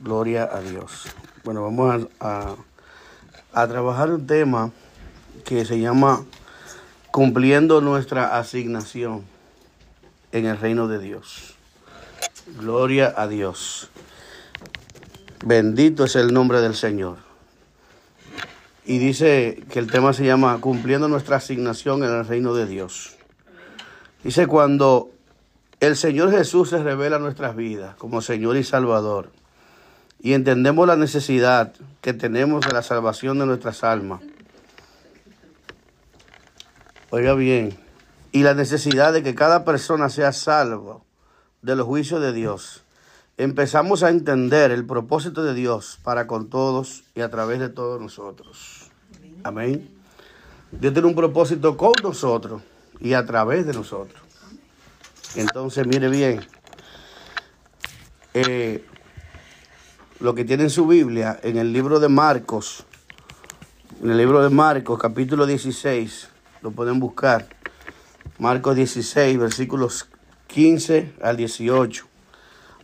Gloria a Dios. Bueno, vamos a, a, trabajar un tema que se llama cumpliendo nuestra asignación en el reino de Dios. Gloria a Dios. Bendito es el nombre del Señor. Y dice que el tema se llama cumpliendo nuestra asignación en el reino de Dios. Dice cuando el Señor Jesús se revela en nuestras vidas como Señor y Salvador y entendemos la necesidad que tenemos de la salvación de nuestras almas. Oiga bien, y la necesidad de que cada persona sea salvo de los juicios de Dios. Empezamos a entender el propósito de Dios para con todos y a través de todos nosotros. Amén. Dios tiene un propósito con nosotros y a través de nosotros. Entonces, mire bien, eh, lo que tiene en su Biblia, en el libro de Marcos, en el libro de Marcos, capítulo 16, lo pueden buscar. Marcos 16, versículos 15 al 18.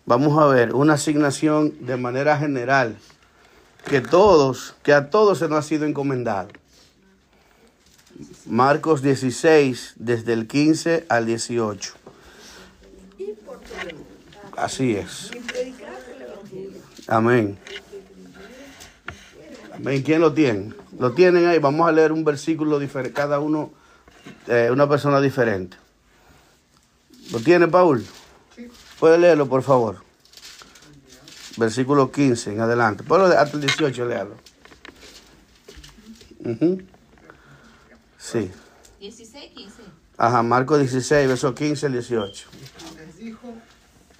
Vamos a ver una asignación de manera general que todos, que a todos se nos ha sido encomendado. Marcos 16, desde el 15 al 18. Así es. Amén. Amén. ¿Quién lo tiene? Lo tienen ahí. Vamos a leer un versículo diferente. Cada uno, eh, una persona diferente. ¿Lo tiene, Paul? Puede leerlo, por favor. Versículo 15 en adelante. Ponlo hasta el 18, léalo. Uh Sí. 16, 15. Ajá, Marcos 16, verso 15 al 18. Y les dijo,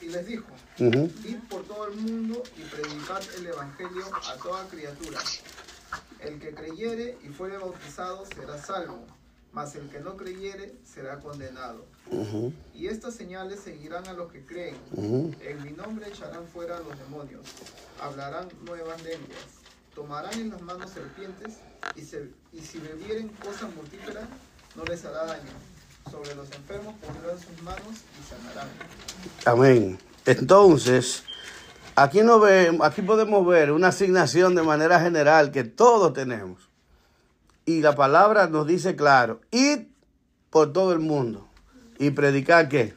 y les dijo, Ujú. id por todo el mundo y predicad el evangelio a toda criatura. El que creyere y fuere bautizado será salvo, mas el que no creyere será condenado. Y estas señales seguirán a los que creen. En mi nombre echarán fuera a los demonios, hablarán nuevas lenguas, tomarán en las manos serpientes, y, se- y si bebieren cosa mortífera, no les hará daño. Sobre los enfermos pondrán sus manos y sanarán. Amén. Entonces, aquí, no ve, aquí podemos ver una asignación de manera general que todos tenemos. Y la palabra nos dice claro, id por todo el mundo y predicar qué?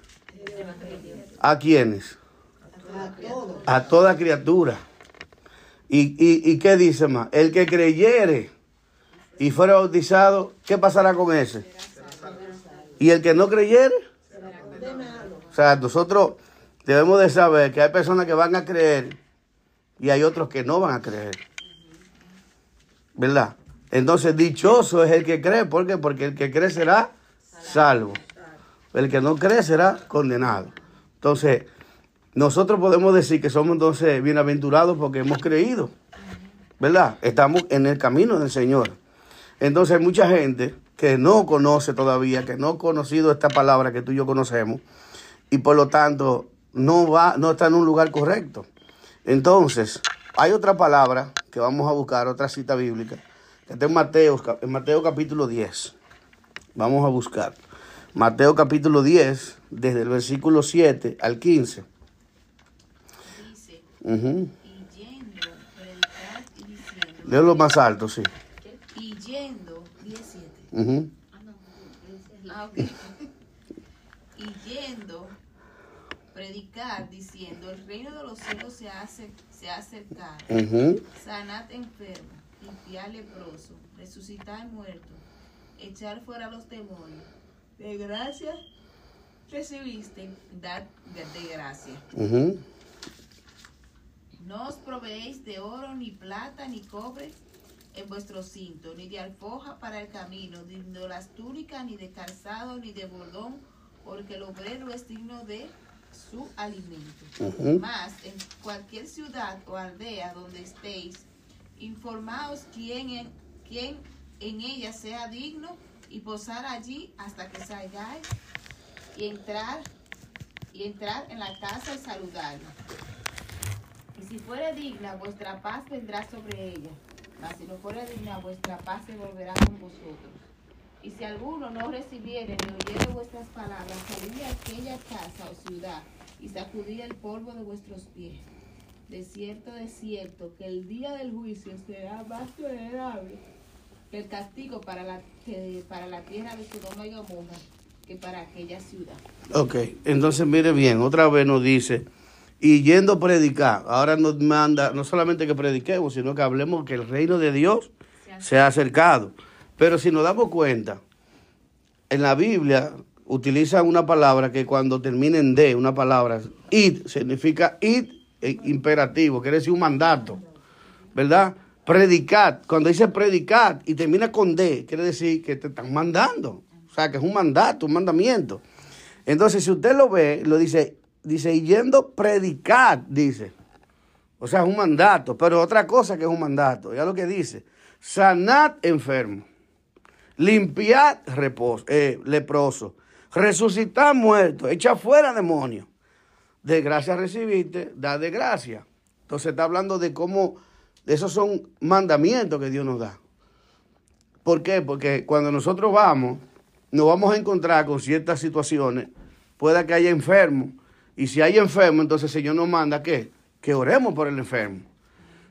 ¿A quiénes? A toda criatura. ¿Y, y, y qué dice más? El que creyere y fuera bautizado, ¿qué pasará con ese? Y el que no creyere, o sea, nosotros debemos de saber que hay personas que van a creer y hay otros que no van a creer. ¿Verdad? Entonces, dichoso es el que cree. ¿Por qué? Porque el que cree será salvo. El que no cree será condenado. Entonces, nosotros podemos decir que somos entonces bienaventurados porque hemos creído. ¿Verdad? Estamos en el camino del Señor. Entonces, mucha gente que no conoce todavía, que no ha conocido esta palabra que tú y yo conocemos, y por lo tanto no va, no está en un lugar correcto. Entonces, hay otra palabra que vamos a buscar, otra cita bíblica, que está en Mateo, en Mateo capítulo 10. Vamos a buscar. Mateo capítulo 10, desde el versículo 7 al 15. Dice, Ujú. y yendo, y diciendo. Léelo más alto, sí. Y yendo, 17. Ujú. Ah, ok. y yendo, predicar diciendo, el reino de los cielos se ha, acer- se ha acercado. Ujú. Sanad enfermo, limpiar leproso, resucitar muerto, echar fuera los demonios. De gracia recibiste, dad de gracia. Ujú. No os proveéis de oro, ni plata, ni cobre en vuestro cinto, ni de alfoja para el camino, ni de las túnicas, ni de calzado, ni de bordón, porque el obrero es digno de su alimento. Ujú. Mas en cualquier ciudad o aldea donde estéis, informaos quién en, quién en ella sea digno y posar allí hasta que salgáis y entrar y entrar en la casa y saludarla. Y si fuere digna, vuestra paz vendrá sobre ella. Mas si no fuere digna, vuestra paz se volverá con vosotros. Y si alguno no recibiere ni oyere vuestras palabras, salid de aquella casa o ciudad y sacudid el polvo de vuestros pies. De cierto, de cierto, que el día del juicio será más tolerable que el castigo para la, que para la tierra de Sodoma y Gomorra que para aquella ciudad. Ok, entonces mire bien, otra vez nos dice, y yendo a predicar, ahora nos manda no solamente que prediquemos, sino que hablemos que el reino de Dios se ha acercado. Pero si nos damos cuenta, en la Biblia utiliza una palabra que cuando termina en de, una palabra, id, significa id eh, imperativo, quiere decir un mandato, ¿verdad? Predicar, cuando dice predicar y termina con de, quiere decir que te están mandando, o sea, que es un mandato, un mandamiento. Entonces, si usted lo ve, lo dice, dice, yendo predicar, dice. O sea, es un mandato, pero otra cosa que es un mandato, ya lo que dice, sanad enfermo, limpiad reposo, eh, leproso, resucitar muerto, echa fuera demonios. De gracia recibiste, da de gracia. Entonces está hablando de cómo, esos son mandamientos que Dios nos da. ¿Por qué? Porque cuando nosotros vamos, nos vamos a encontrar con ciertas situaciones, pueda que haya enfermo, y si hay enfermo, entonces el Señor nos manda ¿qué? que oremos por el enfermo.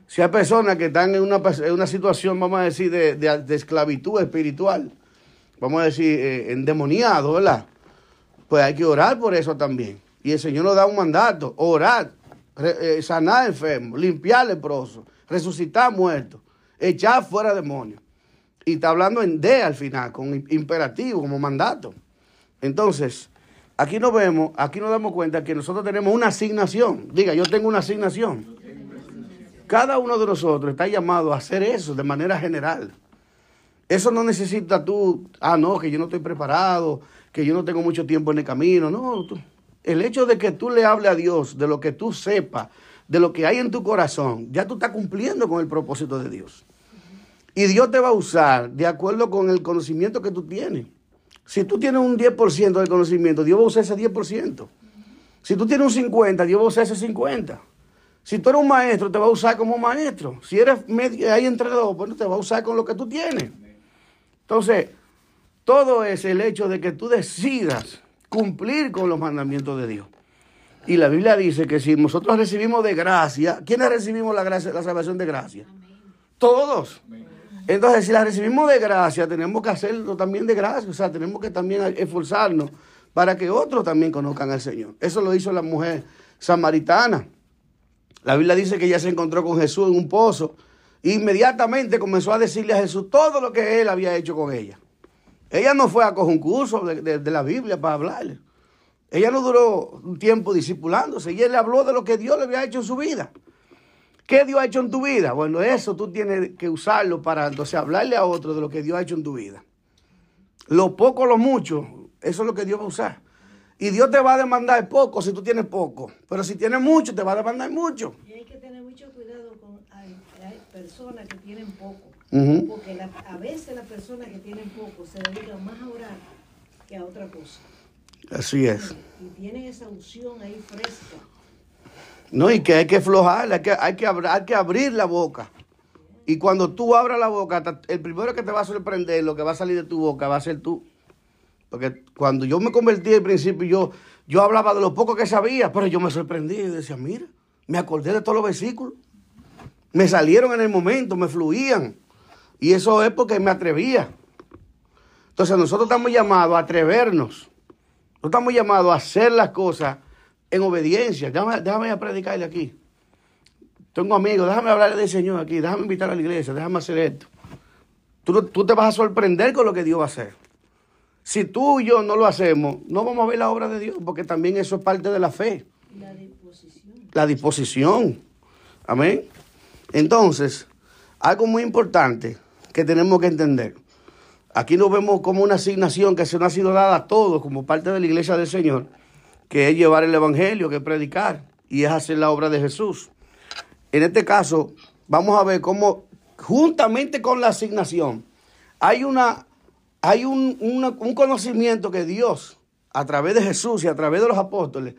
Si hay personas que están en una, en una situación, vamos a decir, de, de, esclavitud espiritual, vamos a decir, eh, endemoniado, ¿verdad? Pues hay que orar por eso también. Y el Señor nos da un mandato, orar, re, eh, sanar enfermos, limpiar leprosos, resucitar muertos, echar fuera demonios. Y está hablando en D al final, con imperativo, como mandato. Entonces, aquí nos vemos, aquí nos damos cuenta que nosotros tenemos una asignación. Diga, yo tengo una asignación. Cada uno de nosotros está llamado a hacer eso de manera general. Eso no necesita tú, ah, no, que yo no estoy preparado, que yo no tengo mucho tiempo en el camino. No, el hecho de que tú le hables a Dios de lo que tú sepas, de lo que hay en tu corazón, ya tú estás cumpliendo con el propósito de Dios. Y Dios te va a usar de acuerdo con el conocimiento que tú tienes. Si tú tienes un 10% de conocimiento, Dios va a usar ese 10%. Si tú tienes un 50%, Dios va a usar ese 50%. Si tú eres un maestro, te va a usar como maestro. Si eres medio, hay entre dos, bueno, te va a usar con lo que tú tienes. Entonces, todo es el hecho de que tú decidas cumplir con los mandamientos de Dios. Y la Biblia dice que si nosotros recibimos de gracia, ¿quiénes recibimos la gracia, la salvación de gracia? Todos. Entonces, si la recibimos de gracia, tenemos que hacerlo también de gracia. O sea, tenemos que también esforzarnos para que otros también conozcan al Señor. Eso lo hizo la mujer samaritana. La Biblia dice que ella se encontró con Jesús en un pozo. E inmediatamente comenzó a decirle a Jesús todo lo que él había hecho con ella. Ella no fue a coger un curso de, de, la Biblia para hablarle. Ella no duró un tiempo discipulándose. Y él le habló de lo que Dios le había hecho en su vida. ¿Qué Dios ha hecho en tu vida? Bueno, eso tú tienes que usarlo para entonces hablarle a otro de lo que Dios ha hecho en tu vida. Lo poco, lo mucho, eso es lo que Dios va a usar. Y Dios te va a demandar poco si tú tienes poco. Pero si tienes mucho, te va a demandar mucho. Y hay que tener mucho cuidado con hay personas que tienen poco. Uh -huh. Porque la, a veces las personas que tienen poco se dedican más a orar que a otra cosa. Así es. Y tienen esa unción ahí fresca. No, y que hay que aflojar, hay que, hay que, hay que abrir la boca. Y cuando tú abras la boca, el primero que te va a sorprender, lo que va a salir de tu boca, va a ser tú. Porque cuando yo me convertí al principio, yo, yo hablaba de lo poco que sabía, pero yo me sorprendí y decía, mira, me acordé de todos los versículos. Me salieron en el momento, me fluían. Y eso es porque me atrevía. Entonces nosotros estamos llamados a atrevernos. Nosotros estamos llamados a hacer las cosas en obediencia. Déjame, déjame a predicarle aquí. Tengo amigos, déjame hablarle del Señor aquí, déjame invitar a la iglesia, déjame hacer esto. Tú, tú te vas a sorprender con lo que Dios va a hacer. Si tú y yo no lo hacemos, no vamos a ver la obra de Dios, porque también eso es parte de la fe. La disposición. La disposición. Amén. Entonces, algo muy importante que tenemos que entender. Aquí nos vemos como una asignación que se nos ha sido dada a todos como parte de la iglesia del Señor, que es llevar el Evangelio, que es predicar, y es hacer la obra de Jesús. En este caso, vamos a ver cómo, juntamente con la asignación, hay, una, hay un, un conocimiento que Dios, a través de Jesús y a través de los apóstoles,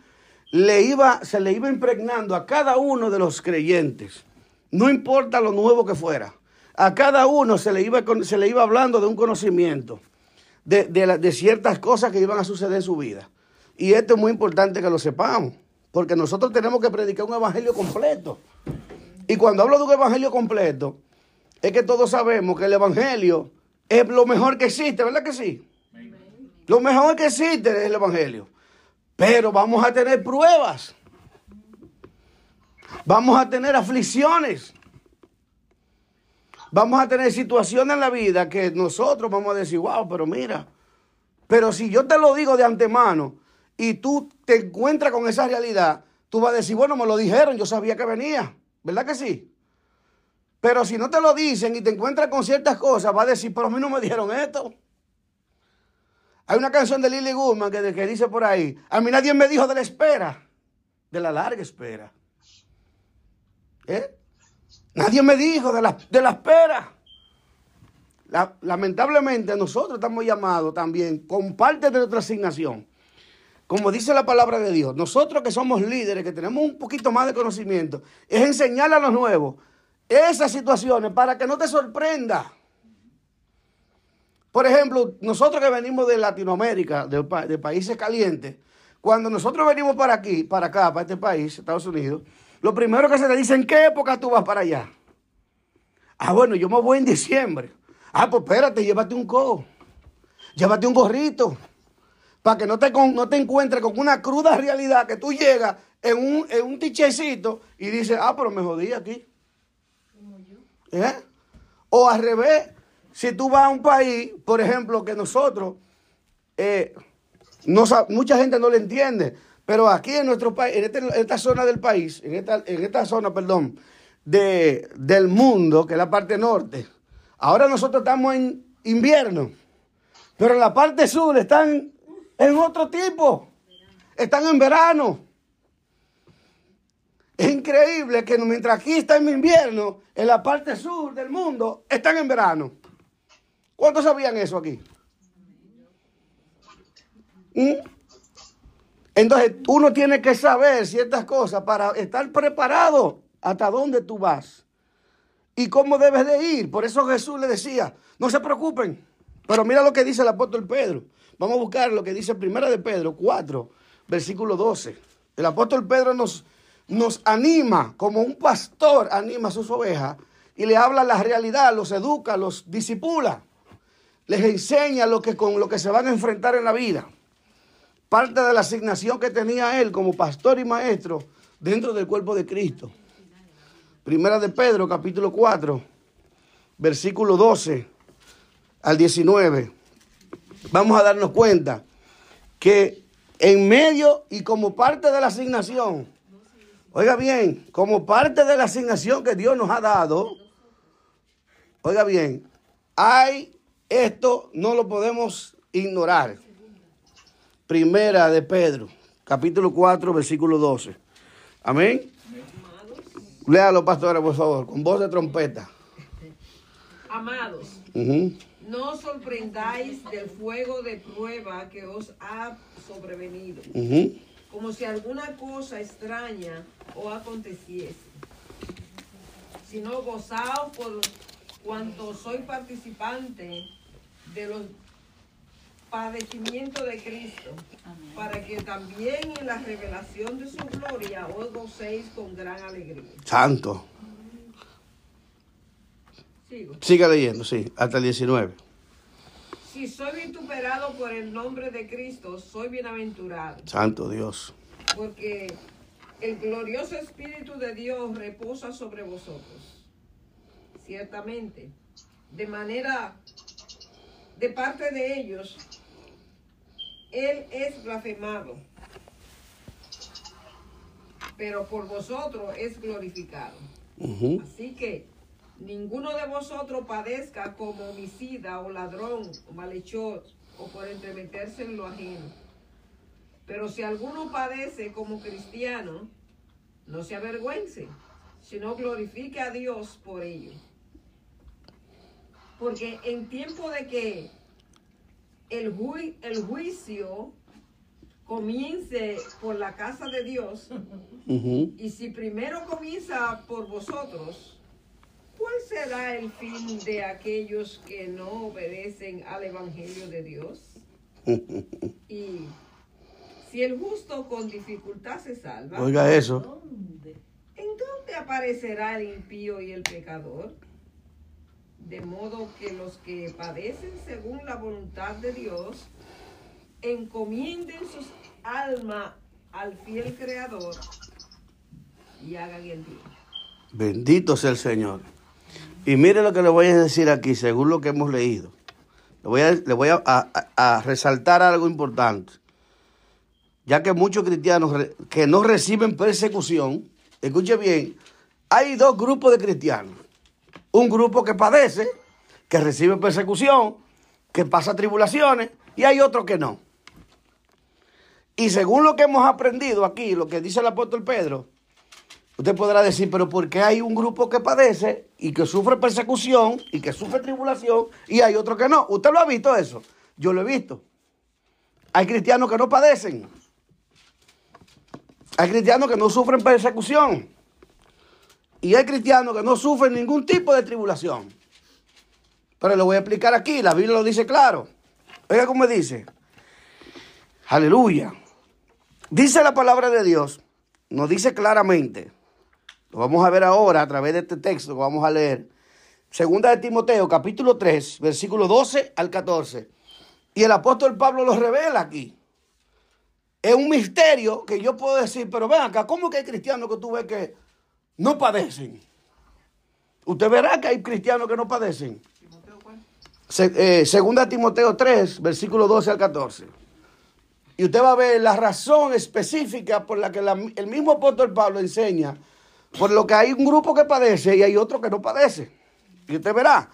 le iba, se le iba impregnando a cada uno de los creyentes. No importa lo nuevo que fuera. A cada uno se le iba, se le iba hablando de un conocimiento, de, de, de ciertas cosas que iban a suceder en su vida. Y esto es muy importante que lo sepamos, porque nosotros tenemos que predicar un evangelio completo. Y cuando hablo de un evangelio completo, es que todos sabemos que el evangelio es lo mejor que existe, ¿verdad que sí? Lo mejor que existe es el evangelio. Pero vamos a tener pruebas. Vamos a tener aflicciones. Vamos a tener situaciones en la vida que nosotros vamos a decir, wow, pero mira. Pero si yo te lo digo de antemano y tú te encuentras con esa realidad, tú vas a decir, bueno, me lo dijeron, yo sabía que venía. ¿Verdad que sí? Pero si no te lo dicen y te encuentras con ciertas cosas, vas a decir, pero a mí no me dijeron esto. Hay una canción de Lily Goodman que, que dice por ahí, a mí nadie me dijo de la espera, de la larga espera. ¿Eh? Nadie me dijo de la, de la espera. La- lamentablemente nosotros estamos llamados también con parte de nuestra asignación. Como dice la palabra de Dios, nosotros que somos líderes, que tenemos un poquito más de conocimiento, es enseñarle a los nuevos esas situaciones para que no te sorprenda. Por ejemplo, nosotros que venimos de Latinoamérica, de, pa- de países calientes, cuando nosotros venimos para aquí, para acá, para este país, Estados Unidos, lo primero que se te dice, ¿en qué época tú vas para allá? Ah, bueno, yo me voy en diciembre. Ah, pues espérate, llévate un co. Llévate un gorrito. Para que no te, no te encuentres con una cruda realidad que tú llegas en un, en un tichecito y dices, ah, pero me jodí aquí. ¿Eh? O al revés, si tú vas a un país, por ejemplo, que nosotros, eh, no, mucha gente no le entiende, pero aquí en nuestro país, en, este- en esta zona del país, en esta, en esta zona, perdón, de, del mundo, que es la parte norte, ahora nosotros estamos en invierno, pero en la parte sur están en otro tipo, están en verano. Es increíble que mientras aquí está en invierno, en la parte sur del mundo están en verano. ¿Cuántos sabían eso aquí? ¿Mm? Entonces uno tiene que saber ciertas cosas para estar preparado hasta dónde tú vas y cómo debes de ir. Por eso Jesús le decía, no se preocupen. Pero mira lo que dice el apóstol Pedro. Vamos a buscar lo que dice Primera de Pedro 4, versículo 12. El apóstol Pedro nos, nos anima, como un pastor anima a sus ovejas, y le habla la realidad, los educa, los disipula, les enseña lo que, con lo que se van a enfrentar en la vida. Parte de la asignación que tenía él como pastor y maestro dentro del cuerpo de Cristo. Primera de Pedro, capítulo 4, versículo 12 al 19. Vamos a darnos cuenta que en medio y como parte de la asignación, oiga bien, como parte de la asignación que Dios nos ha dado, oiga bien, hay esto, no lo podemos ignorar. Primera de Pedro, capítulo 4, versículo 12. Amén. Léalo, pastora, por favor, con voz de trompeta. Amados, Ujú. No os sorprendáis del fuego de prueba que os ha sobrevenido, como si alguna cosa extraña os aconteciese, sino gozaos por cuanto soy participante de los padecimientos de Cristo, para que también en la revelación de su gloria os gocéis con gran alegría. Santo. Sigo. Siga leyendo, sí, hasta el 19. Si soy vituperado por el nombre de Cristo, soy bienaventurado, Santo Dios. porque el glorioso Espíritu de Dios reposa sobre vosotros. Ciertamente, de manera, de parte de ellos, Él es blasfemado, pero por vosotros es glorificado. Así que ninguno de vosotros padezca como homicida o ladrón o malhechor o por entremeterse en lo ajeno. Pero si alguno padece como cristiano, no se avergüence, sino glorifique a Dios por ello. Porque en tiempo de que el, jui- el juicio comience por la casa de Dios, y si primero comienza por vosotros, ¿cuál será el fin de aquellos que no obedecen al Evangelio de Dios? Y si el justo con dificultad se salva, Oiga eso. ¿Dónde? ¿en ¿En dónde aparecerá el impío y el pecador? De modo que los que padecen según la voluntad de Dios encomienden sus almas al fiel Creador y hagan el bien. Bendito sea el Señor. Y mire lo que le voy a decir aquí, según lo que hemos leído. Le voy a, a, resaltar algo importante. Ya que muchos cristianos que no reciben persecución, escuche bien, hay dos grupos de cristianos. Un grupo que padece, que recibe persecución, que pasa tribulaciones, y hay otro que no. Y según lo que hemos aprendido aquí, lo que dice el apóstol Pedro, Usted podrá decir, pero ¿por qué hay un grupo que padece y que sufre persecución y que sufre tribulación y hay otro que no? ¿Usted lo ha visto eso? Yo lo he visto. Hay cristianos que no padecen. Hay cristianos que no sufren persecución. Y hay cristianos que no sufren ningún tipo de tribulación. Pero lo voy a explicar aquí, la Biblia lo dice claro. Oiga cómo dice. Aleluya. Dice la palabra de Dios, nos dice claramente, lo vamos a ver ahora a través de este texto que vamos a leer. Segunda de Timoteo, capítulo 3, versículo 12 al 14. Y el apóstol Pablo lo revela aquí. Es un misterio que yo puedo decir, pero ven acá, ¿cómo que hay cristianos que tú ves que no padecen? Usted verá que hay cristianos que no padecen. Se- eh, segunda Timoteo 3, versículo 12 al 14. Y usted va a ver la razón específica por la que el mismo apóstol Pablo enseña, por lo que hay un grupo que padece y hay otro que no padece. Y usted verá.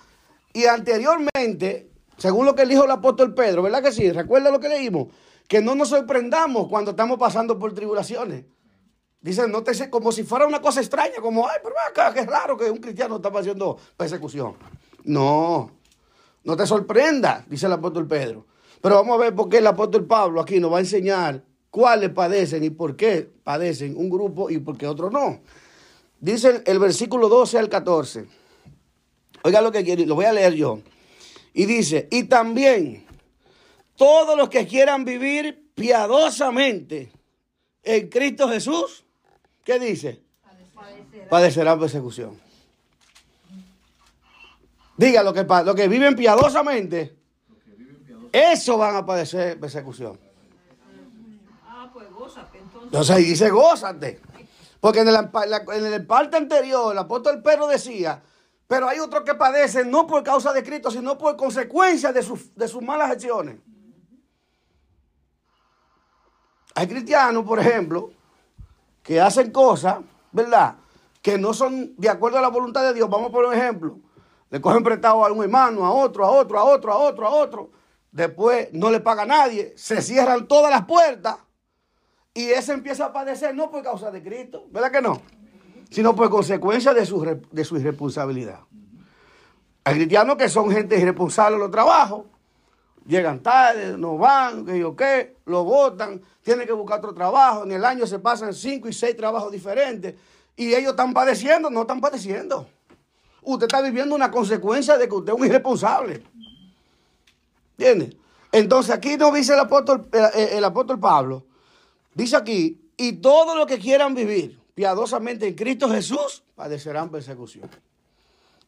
Y anteriormente, según lo que dijo el apóstol Pedro, ¿verdad que sí? ¿Recuerda lo que leímos? Que no nos sorprendamos cuando estamos pasando por tribulaciones. Dicen, no te como si fuera una cosa extraña, como, ay, pero acá, qué raro que un cristiano está haciendo persecución. No, no te sorprenda, dice el apóstol Pedro. Pero vamos a ver por qué el apóstol Pablo aquí nos va a enseñar cuáles padecen y por qué padecen un grupo y por qué otro no. Dice el, el versículo 12 al 14. Oiga lo que quiere, lo voy a leer yo. Y dice, y también todos los que quieran vivir piadosamente en Cristo Jesús, ¿qué dice? Padecerán persecución. Diga lo que, lo que viven piadosamente, eso van a padecer persecución. Ah, pues gózate entonces. Entonces ahí dice, gózate. Porque en el, parte anterior, el apóstol Pedro decía, pero hay otros que padecen no por causa de Cristo, sino por consecuencia de, sus- de sus malas acciones. Hay cristianos, por ejemplo, que hacen cosas, ¿verdad? Que no son de acuerdo a la voluntad de Dios. Vamos por un ejemplo. Le cogen prestado a un hermano, a otro, a otro, a otro, a otro, a otro. Después no le paga a nadie. Se cierran todas las puertas. Y ese empieza a padecer no por causa de Cristo, ¿verdad que no? Sino por consecuencia de su, de su irresponsabilidad. Hay cristianos que son gente irresponsable en los trabajos. Llegan tarde, no van, que yo qué, lo votan, tienen que buscar otro trabajo. En el año se pasan cinco y seis trabajos diferentes. Y ellos están padeciendo, no están padeciendo. Usted está viviendo una consecuencia de que usted es un irresponsable. ¿Entiende? Entonces aquí nos dice el apóstol, el apóstol Pablo, dice aquí, y todos los que quieran vivir piadosamente en Cristo Jesús padecerán persecución.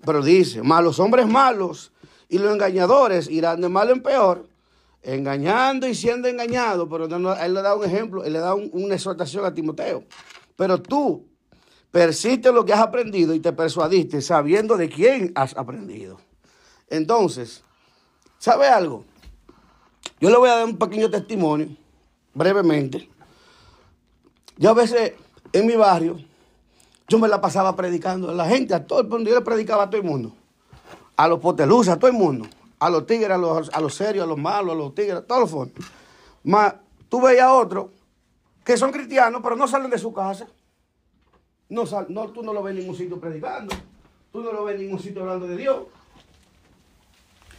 Pero dice, mas los hombres malos y los engañadores irán de mal en peor, engañando y siendo engañados. Pero él le da un ejemplo, él le da un- una exhortación a Timoteo. Pero tú persiste lo que has aprendido y te persuadiste sabiendo de quién has aprendido. Entonces, ¿sabe algo? Yo le voy a dar un pequeño testimonio, brevemente. Yo a veces en mi barrio, yo me la pasaba predicando a la gente, a todo el mundo, yo le predicaba a todo el mundo. A los poteluzas, a todo el mundo. A los tigres, a los, a los serios, a los malos, a los tigres, a todos los formas. Más, tú veías a otros que son cristianos, pero no salen de su casa. No, sal- no, tú no lo ves en ningún sitio predicando. Tú no lo ves en ningún sitio hablando de Dios.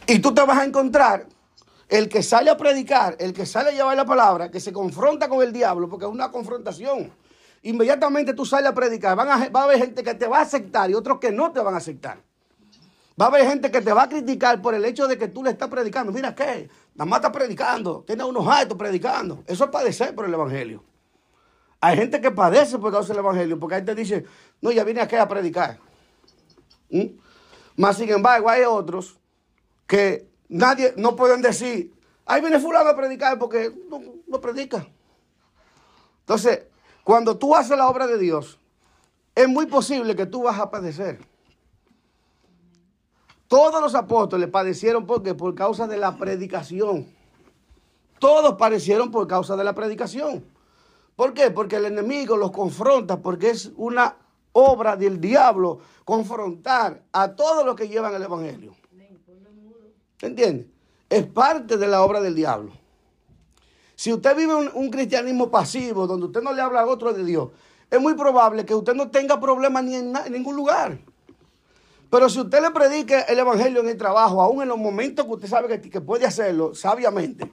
Y tú te vas a encontrar el que sale a predicar, el que sale a llevar la palabra, que se confronta con el diablo, porque es una confrontación. Inmediatamente tú sales a predicar, van a, va a haber gente que te va a aceptar y otros que no te van a aceptar. Va a haber gente que te va a criticar por el hecho de que tú le estás predicando. Mira qué, nada más está predicando, tiene unos altos predicando. Eso es padecer por el Evangelio. Hay gente que padece por causa del Evangelio, porque hay gente dice, no, ya vine aquí a predicar. ¿Mm? Más sin embargo, hay otros que nadie, no pueden decir, ahí viene fulano a predicar porque no, no predica. Entonces, cuando tú haces la obra de Dios, es muy posible que tú vas a padecer. Todos los apóstoles padecieron porque por causa de la predicación. Todos padecieron por causa de la predicación. ¿Por qué? Porque el enemigo los confronta, porque es una obra del diablo confrontar a todos los que llevan el evangelio. ¿Entiende? Es parte de la obra del diablo. Si usted vive un, un cristianismo pasivo, donde usted no le habla a otro de Dios, es muy probable que usted no tenga problemas ni en, ningún lugar. Pero si usted le predica el evangelio en el trabajo, aún en los momentos que usted sabe que, que puede hacerlo sabiamente,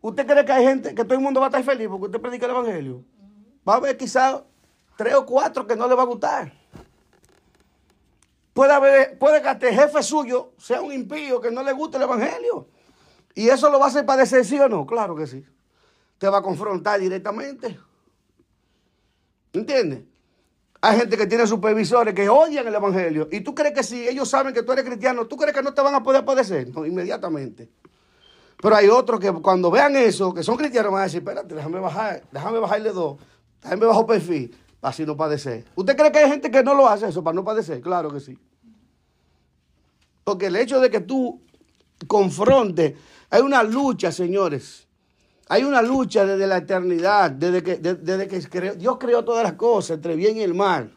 ¿usted cree que hay gente, que todo el mundo va a estar feliz porque usted predica el evangelio? Va a haber quizás tres o cuatro que no le va a gustar. Puede, haber, puede que hasta jefe suyo sea un impío que no le guste el evangelio. ¿Y eso lo va a hacer padecer, sí o no? Claro que sí. Te va a confrontar directamente. ¿Entiendes? Hay gente que tiene supervisores que oyen el evangelio. Y tú crees que si ellos saben que tú eres cristiano, tú crees que no te van a poder padecer. No, inmediatamente. Pero hay otros que cuando vean eso, que son cristianos, van a decir, espérate, déjame bajar, déjame bajarle dos, déjame bajar perfil, así no padecer. ¿Usted cree que hay gente que no lo hace eso para no padecer? Claro que sí. Porque el hecho de que tú confrontes, hay una lucha, señores. Hay una lucha desde la eternidad, desde que, de- desde que Dios creó todas las cosas, entre bien y el mal.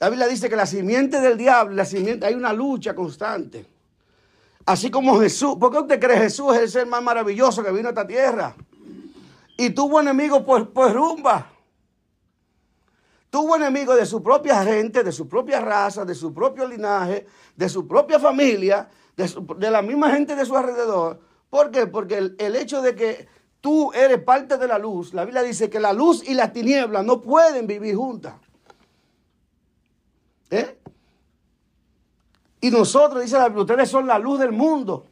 La Biblia dice que la simiente del diablo, la simiente, hay una lucha constante. Así como Jesús, ¿por qué usted cree Jesús es el ser más maravilloso que vino a esta tierra? Y tuvo enemigos por, por rumba. Tuvo enemigos de su propia gente, de su propia raza, de su propio linaje, de su propia familia, de, la misma gente de su alrededor. ¿Por qué? Porque el, el hecho de que tú eres parte de la luz, la Biblia dice que la luz y la tiniebla no pueden vivir juntas. ¿Eh? Y nosotros, dice la Biblia, ustedes son la luz del mundo.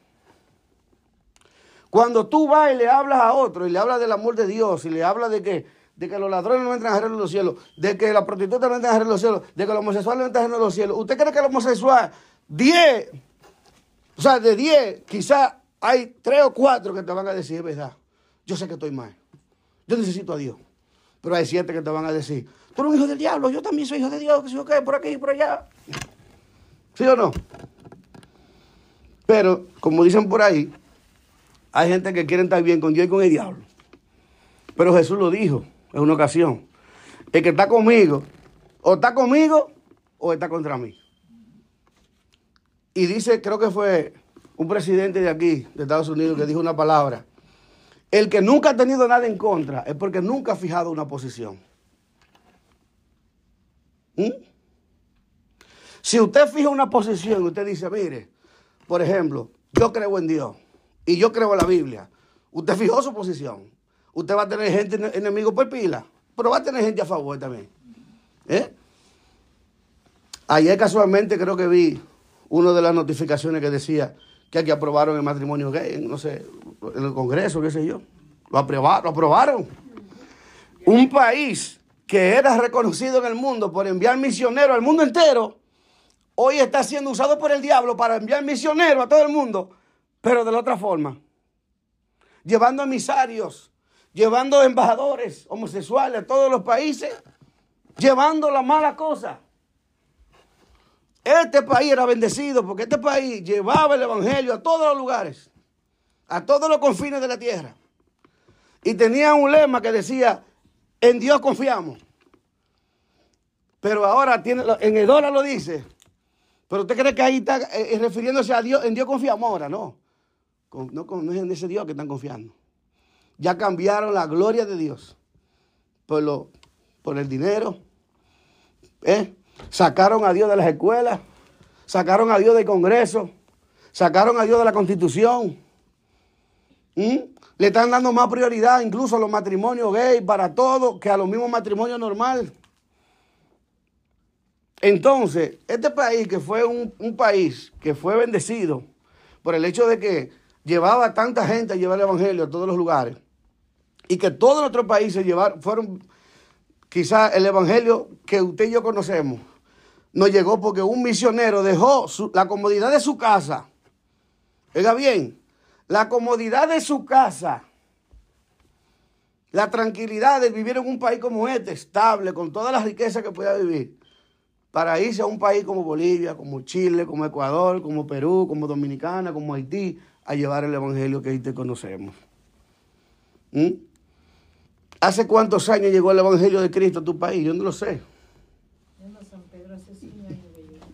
Cuando tú vas y le hablas a otro y le hablas del amor de Dios y le hablas de que, de que los ladrones no entran a de los cielos, de que la prostituta no entran a de los cielos, de que los homosexuales no entran a de los cielos, ¿usted cree que el homosexual, 10, o sea, de 10, quizás hay 3 o 4 que te van a decir, es verdad, yo sé que estoy mal, yo necesito a Dios. Pero hay 7 que te van a decir, tú eres un hijo del diablo, yo también soy hijo de Dios, que sé yo qué, por aquí y por allá. ¿Sí o no? Pero, como dicen por ahí, hay gente que quiere estar bien con Dios y con el diablo. Pero Jesús lo dijo en una ocasión. El que está conmigo, o está conmigo o está contra mí. Y dice, creo que fue un presidente de aquí, de Estados Unidos, que dijo una palabra. El que nunca ha tenido nada en contra es porque nunca ha fijado una posición. ¿Mm? Si usted fija una posición, usted dice, mire, por ejemplo, yo creo en Dios y yo creo en la Biblia. Usted fijó su posición. Usted va a tener gente ene- enemigo por pila, pero va a tener gente a favor también. ¿Eh? Ayer casualmente creo que vi una de las notificaciones que decía que aquí aprobaron el matrimonio gay, no sé, en el Congreso, qué sé yo. Lo aprobaron. Lo aprobaron. Un país que era reconocido en el mundo por enviar misioneros al mundo entero, hoy está siendo usado por el diablo para enviar misioneros a todo el mundo, pero de la otra forma. Llevando emisarios, llevando embajadores homosexuales a todos los países, llevando la mala cosa. Este país era bendecido porque este país llevaba el evangelio a todos los lugares, a todos los confines de la tierra. Y tenía un lema que decía, en Dios confiamos. Pero ahora tiene, en el dólar lo dice. Pero usted cree que ahí está eh, refiriéndose a Dios, en Dios confiamos ahora, no. No, no es en ese Dios que están confiando. Ya cambiaron la gloria de Dios por, lo, por el dinero. ¿eh? Sacaron a Dios de las escuelas, sacaron a Dios del Congreso, sacaron a Dios de la Constitución. Le están dando más prioridad incluso a los matrimonios gay para todo que a los mismos matrimonios normales. Entonces, este país que fue un, un país que fue bendecido por el hecho de que llevaba tanta gente a llevar el evangelio a todos los lugares y que todos nuestros países llevar, fueron Quizás el evangelio que usted y yo conocemos nos llegó porque un misionero dejó la comodidad de su casa. Oiga bien, la comodidad de su casa, la tranquilidad de vivir en un país como este, estable, con todas las riquezas que pueda vivir, para irse a un país como Bolivia, como Chile, como Ecuador, como Perú, como Dominicana, como Haití, a llevar el evangelio que hoy te conocemos. ¿Mm? ¿Hace cuántos años llegó el evangelio de Cristo a tu país? Yo no lo sé. San Pedro hace 100 años.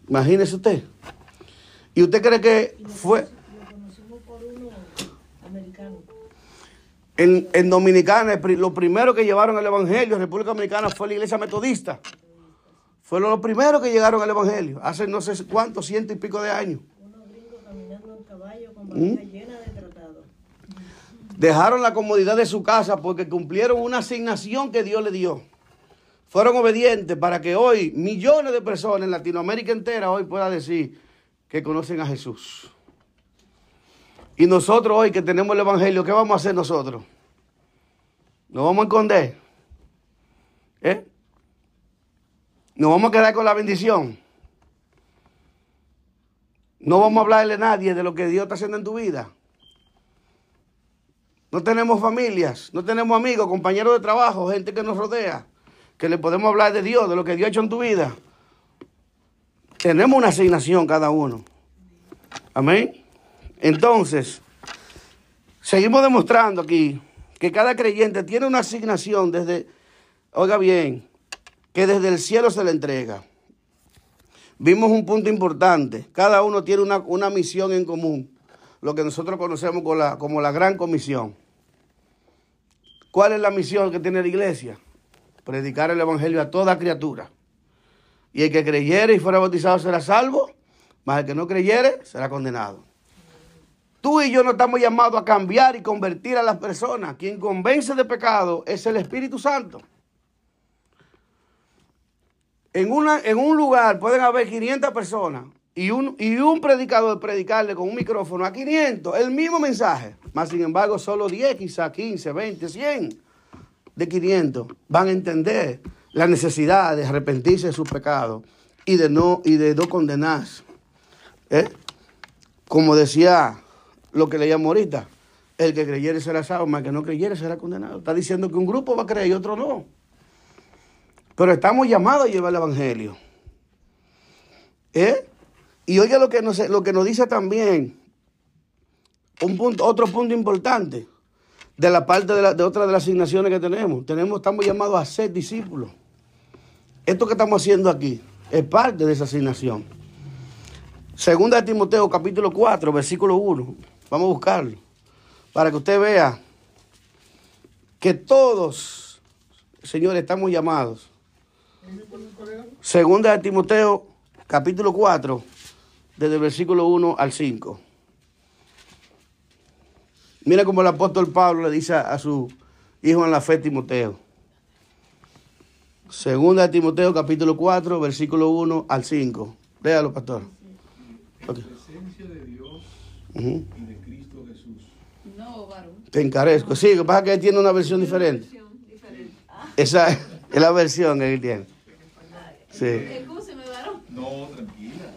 Imagínese usted. ¿Y usted cree que fue conoci- Lo conocimos por uno americano. en, en Dominicana, lo primero que llevaron el evangelio en República Dominicana fue la iglesia metodista? Fue lo primero que llegaron al evangelio, hace no sé cuántos, ciento y pico de años. Unos gringos caminando en caballo con ¿Mm? llena de. Dejaron la comodidad de su casa porque cumplieron una asignación que Dios le dio. Fueron obedientes para que hoy millones de personas en Latinoamérica entera hoy puedan decir que conocen a Jesús. Y nosotros hoy que tenemos el Evangelio, ¿qué vamos a hacer nosotros? ¿Nos vamos a esconder? ¿Eh? ¿Nos vamos a quedar con la bendición? No vamos a hablarle a nadie de lo que Dios está haciendo en tu vida. No tenemos familias, no tenemos amigos, compañeros de trabajo, gente que nos rodea, que le podemos hablar de Dios, de lo que Dios ha hecho en tu vida. Tenemos una asignación cada uno. Amén. Entonces, seguimos demostrando aquí que cada creyente tiene una asignación desde, oiga bien, que desde el cielo se le entrega. Vimos un punto importante. Cada uno tiene una, una misión en común. Lo que nosotros conocemos la, como la gran comisión. ¿Cuál es la misión que tiene la iglesia? Predicar el evangelio a toda criatura. Y el que creyere y fuera bautizado será salvo, mas el que no creyere será condenado. Tú y yo no estamos llamados a cambiar y convertir a las personas. Quien convence de pecado es el Espíritu Santo. En, una, en un lugar pueden haber 500 personas y un, y un predicador predicarle con un micrófono a 500 el mismo mensaje. Más sin embargo, solo 10, quizá 15, 20, 100 de 500 van a entender la necesidad de arrepentirse de sus pecados y de no, y no condenarse. ¿Eh? Como decía lo que leíamos ahorita, el que creyere será salvo, el que no creyere será condenado. Está diciendo que un grupo va a creer y otro no. Pero estamos llamados a llevar el Evangelio. ¿Eh? Y oiga lo que nos, lo que nos dice también, un punto, otro punto importante de la parte de, la, de otra de las asignaciones que tenemos. tenemos. Estamos llamados a ser discípulos. Esto que estamos haciendo aquí es parte de esa asignación. Segunda de Timoteo capítulo 4, versículo 1. Vamos a buscarlo. Para que usted vea que todos, señores, estamos llamados. Segunda de Timoteo, capítulo 4, desde el versículo 1 al 5. Mira cómo el apóstol Pablo le dice a, a su hijo en la fe, Timoteo. Segunda de Timoteo, capítulo 4, versículo 1 al 5. Léalo, pastor. En presencia de Dios y de Cristo Jesús. No, varón. Te encarezco. Sí, lo que pasa es que él tiene una versión diferente. Esa es la versión que él tiene. Sí. Excúseme, varón. No, tranquila.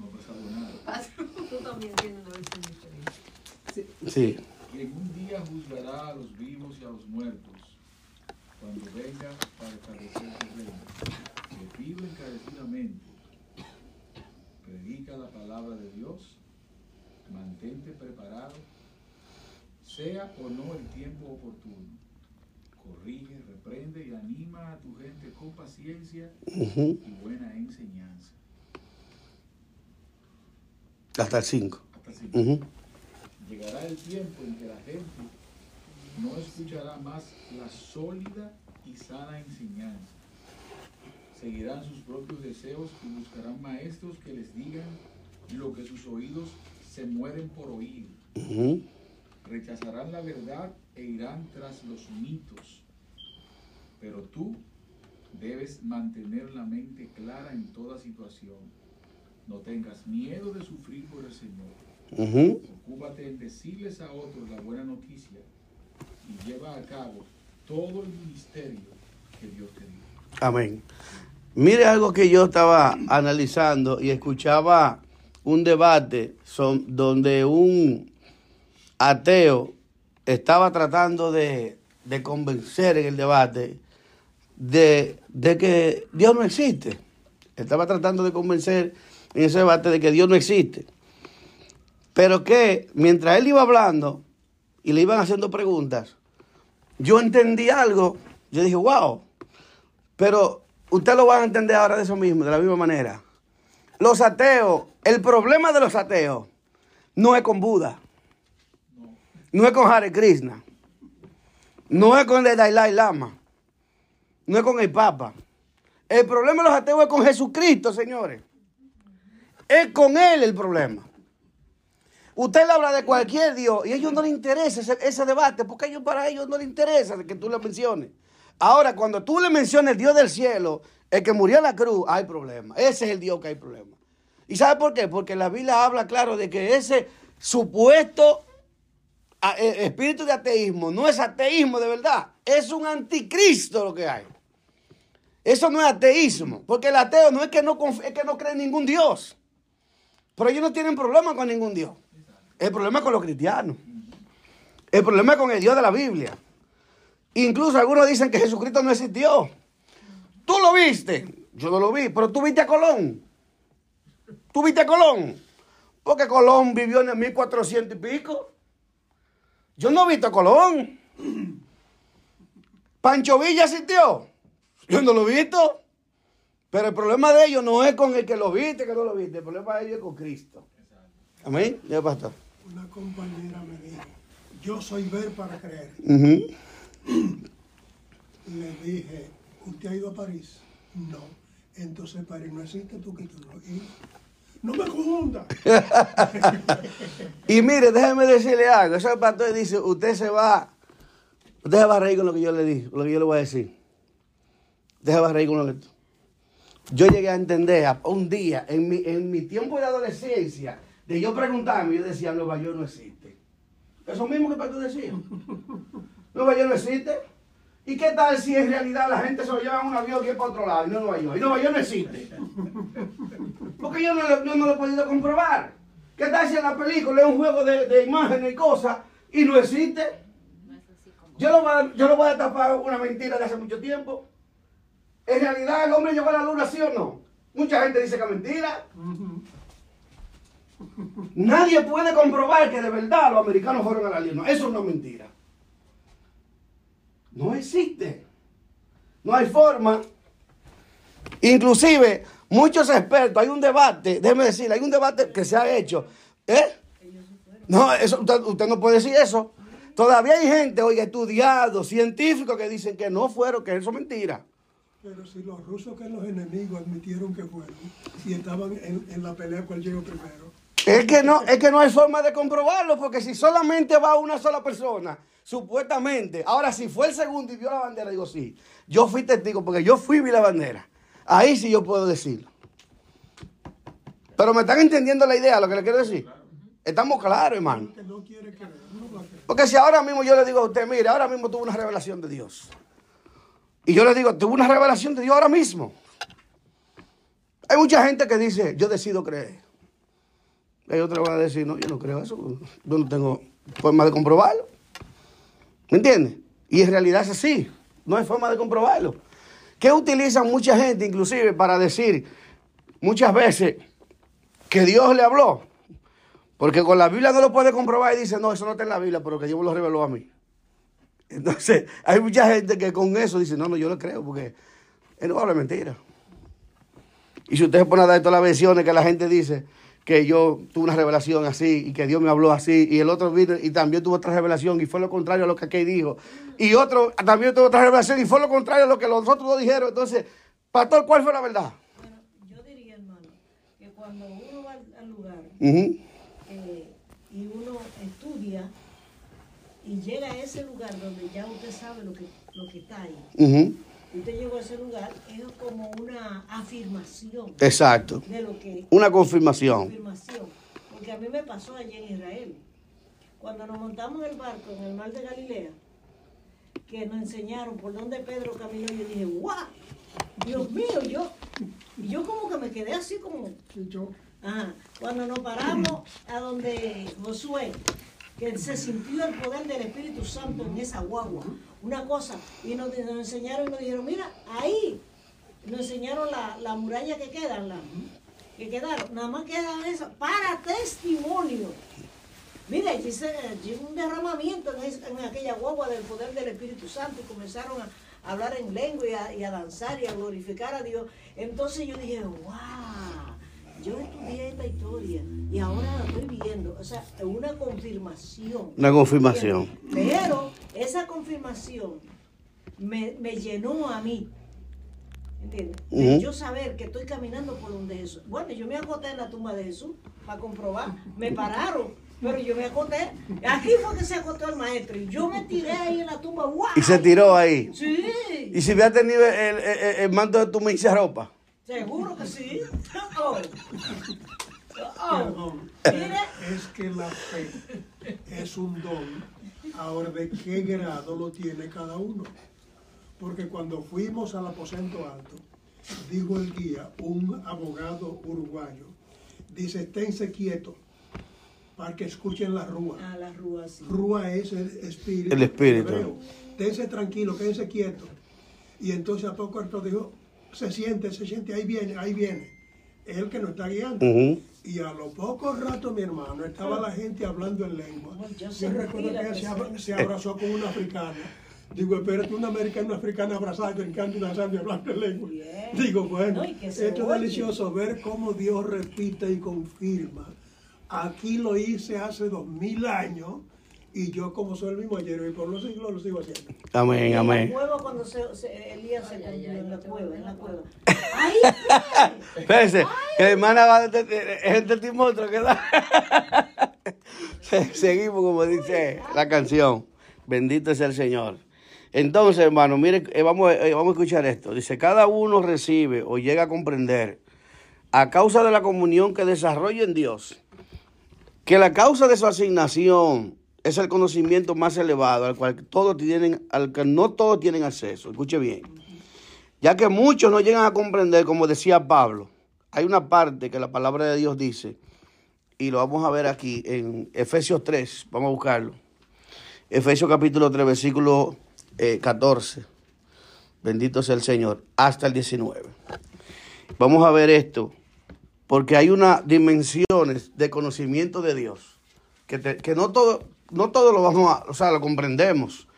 No ha pasado nada. Tú también tienes una versión diferente. Sí. Y en un día juzgará a los vivos y a los muertos, cuando venga para establecer su reino. Te pido encarecidamente, predica la palabra de Dios, mantente preparado, sea o no el tiempo oportuno. Corrige, reprende y anima a tu gente con paciencia y buena enseñanza. Hasta el 5. Hasta así. Ujú. Llegará el tiempo en que la gente no escuchará más la sólida y sana enseñanza. Seguirán sus propios deseos y buscarán maestros que les digan lo que sus oídos se mueren por oír. Rechazarán la verdad e irán tras los mitos. Pero tú debes mantener la mente clara en toda situación. No tengas miedo de sufrir por el Señor. Ocúpate en decirles a otros la buena noticia y lleva a cabo todo el ministerio que Dios te dio. Amén. Mire algo que yo estaba analizando y escuchaba un debate son- donde un ateo estaba tratando de, de convencer en el debate de, de que Dios no existe. Estaba tratando de convencer en ese debate de que Dios no existe. Pero que mientras él iba hablando y le iban haciendo preguntas, yo entendí algo. Yo dije, wow, pero usted lo va a entender ahora de eso mismo, de la misma manera. Los ateos, el problema de los ateos no es con Buda, no es con Hare Krishna, no es con el Dalai Lama, no es con el Papa. El problema de los ateos es con Jesucristo, señores. Es con Él el problema. Usted le habla de cualquier Dios y a ellos no les interesa ese, debate, porque ellos, para ellos no les interesa que tú lo menciones. Ahora, cuando tú le menciones el Dios del cielo, el que murió en la cruz, hay problema. Ese es el Dios que hay problema. ¿Y sabe por qué? Porque la Biblia habla claro de que ese supuesto eh, espíritu de ateísmo no es ateísmo de verdad, es un anticristo lo que hay. Eso no es ateísmo, porque el ateo no es que no, es que no cree en ningún Dios. Pero ellos no tienen problema con ningún Dios. El problema es con los cristianos. El problema es con el Dios de la Biblia. Incluso algunos dicen que Jesucristo no existió. Tú lo viste. Yo no lo vi, pero tú viste a Colón. Tú viste a Colón. Porque Colón vivió en el 1400 y pico. Yo no he visto a Colón. Pancho Villa existió. Yo no lo he visto. Pero el problema de ellos no es con el que lo viste, que no lo viste. El problema de ellos es con Cristo. Amén. Ya, pastor. Una compañera me dijo, yo soy ver para creer. Ujú. Le dije, ¿usted ha ido a París? No. Entonces París no existe tú no has ido. No me confunda. Y mire, déjeme decirle algo. Ese pastor dice, usted se va, usted se va a reír con lo que yo le dije, lo que yo le voy a decir. Usted se va a reír con lo que... Yo llegué a entender un día, en mi, en mi tiempo de adolescencia, de yo preguntarme, yo decía, Nueva York no existe. Eso mismo que el pastor decía. Nueva York no existe. ¿Y qué tal si en realidad la gente se lo lleva en un avión que es para otro lado y no Nueva York? Y Nueva York no existe. Porque yo no, lo- yo no lo he podido comprobar. ¿Qué tal si en la película es un juego de, de imágenes y cosas y no existe? Yo lo, voy a, yo lo voy a tapar una mentira de hace mucho tiempo. En realidad el hombre llegó a la luna, ¿sí o no? Mucha gente dice que es mentira. Nadie puede comprobar que de verdad los americanos fueron a la luna. Eso es mentira. No existe. No hay forma. Inclusive, muchos expertos, hay un debate, déjeme decirle, hay un debate que se ha hecho. ¿Eh? No, eso, usted, usted no puede decir eso. Todavía hay gente, oye, estudiado, científicos que dicen que no fueron, que eso es mentira. Pero si los rusos que los enemigos admitieron que fueron y estaban en, en la pelea, ¿cuál llegó primero? Es que no, es que no hay forma de comprobarlo, porque si solamente va una sola persona, supuestamente, ahora si fue el segundo y vio la bandera, digo sí, yo fui testigo, porque yo fui y vi la bandera. Ahí sí yo puedo decirlo. Pero me están entendiendo la idea, lo que le quiero decir. Estamos claros, hermano. Porque si ahora mismo yo le digo a usted, mire, ahora mismo tuve una revelación de Dios. Y yo le digo, tuve una revelación de Dios ahora mismo. Hay mucha gente que dice, yo decido creer. Hay otros que van a decir, no, yo no creo eso. Yo no tengo forma de comprobarlo. ¿Me entiendes? Y en realidad es así. No hay forma de comprobarlo. ¿Qué utilizan mucha gente, inclusive, para decir muchas veces que Dios le habló? Porque con la Biblia no lo puede comprobar y dice, no, eso no está en la Biblia, pero que Dios lo reveló a mí. Entonces, hay mucha gente que con eso dice, no, no, yo lo creo, porque él no habla mentira. Y si usted se pone a dar todas las versiones que la gente dice que yo tuve una revelación así y que Dios me habló así, y el otro vino y también tuvo otra revelación y fue lo contrario a lo que aquel dijo, y otro también tuvo otra revelación y fue lo contrario a lo que los otros dos dijeron. Entonces, pastor, ¿cuál fue la verdad? Bueno, yo diría, hermano, que cuando uno va al, lugar Ujú. eh, y uno estudia y llega a ese lugar donde ya usted sabe lo que, lo que está ahí, Ujú. Usted llegó a ese lugar, es como una afirmación Exacto. de lo que Una confirmación. confirmación. Porque a mí me pasó allí en Israel. Cuando nos montamos en el barco en el mar de Galilea, que nos enseñaron por dónde Pedro caminó, yo dije, ¡guau! Dios mío, yo, yo como que me quedé así como, Sí, yo. Ajá. Cuando nos paramos a donde Josué, que se sintió el poder del Espíritu Santo en esa guagua, una cosa, y nos, enseñaron y nos dijeron, mira, ahí, nos enseñaron la, la muralla que quedan, la, que quedaron, nada más quedan esas, para testimonio. Mira, allí se un derramamiento en, en aquella guagua del poder del Espíritu Santo y comenzaron a hablar en lengua y a, y a danzar y a glorificar a Dios. Entonces yo dije, wow, yo estudié esta historia y ahora la estoy viendo. O sea, es una confirmación. Una confirmación. Pero esa confirmación me, me llenó a mí. ¿Entiendes? Yo saber que estoy caminando por donde Jesús. Bueno, yo me acosté en la tumba de Jesús para comprobar. Me pararon, pero yo me acosté. Aquí fue que se acostó el maestro. Y yo me tiré ahí en la tumba. ¡guau! Y se tiró ahí. Sí, Y si hubiera tenido el, el- el- el manto de tu ropa. Seguro que sí. Oh. Oh. Perdón. Es que la fe es un don. Ahora, ¿de qué grado lo tiene cada uno? Porque cuando fuimos al aposento alto, dijo el guía, un abogado uruguayo, dice, esténse quietos para que escuchen la rúa. a la rúa sí. Rúa es el espíritu. El espíritu. hebreo. Esténse tranquilos, quédense quietos. Y entonces a poco rato dijo, se siente, se siente, ahí viene, ahí viene. Es el que nos está guiando. Y a los pocos ratos, mi hermano, estaba la gente hablando en lengua. Bueno, yo recuerdo que ella se, abra- presencia. se abrazó con una africana. Digo, espérate, una americana y una africana abrazada, brincando y danzando y hablando en lengua. Bien. Digo, bueno, No, que esto es delicioso ver cómo Dios repite y confirma. Aquí lo hice hace dos mil años y yo como soy el mismo ayer y por los siglos lo sigo haciendo. Amén, En la amén. cueva cuando se, se- Elías se cumplió en la cueva, en la cueva. Ahí fue. Espérense, que la hermana va a es el testimonio que da. Se- Seguimos como dice la canción. Bendito es el Señor. Entonces, hermano, mire, eh, vamos, eh, vamos a escuchar esto. Dice, cada uno recibe o llega a comprender a causa de la comunión que desarrolla en Dios, que la causa de su asignación es el conocimiento más elevado al cual todos tienen, al que no todos tienen acceso. Escuche bien ya que muchos no llegan a comprender, como decía Pablo, hay una parte que la palabra de Dios dice, y lo vamos a ver aquí en Efesios 3, vamos a buscarlo. Efesios capítulo 3, versículo eh, 14. Bendito sea el Señor, hasta el 19. Vamos a ver esto, porque hay unas dimensiones de conocimiento de Dios, que, te- que no, todo, no todo lo vamos a, o sea, lo comprendemos,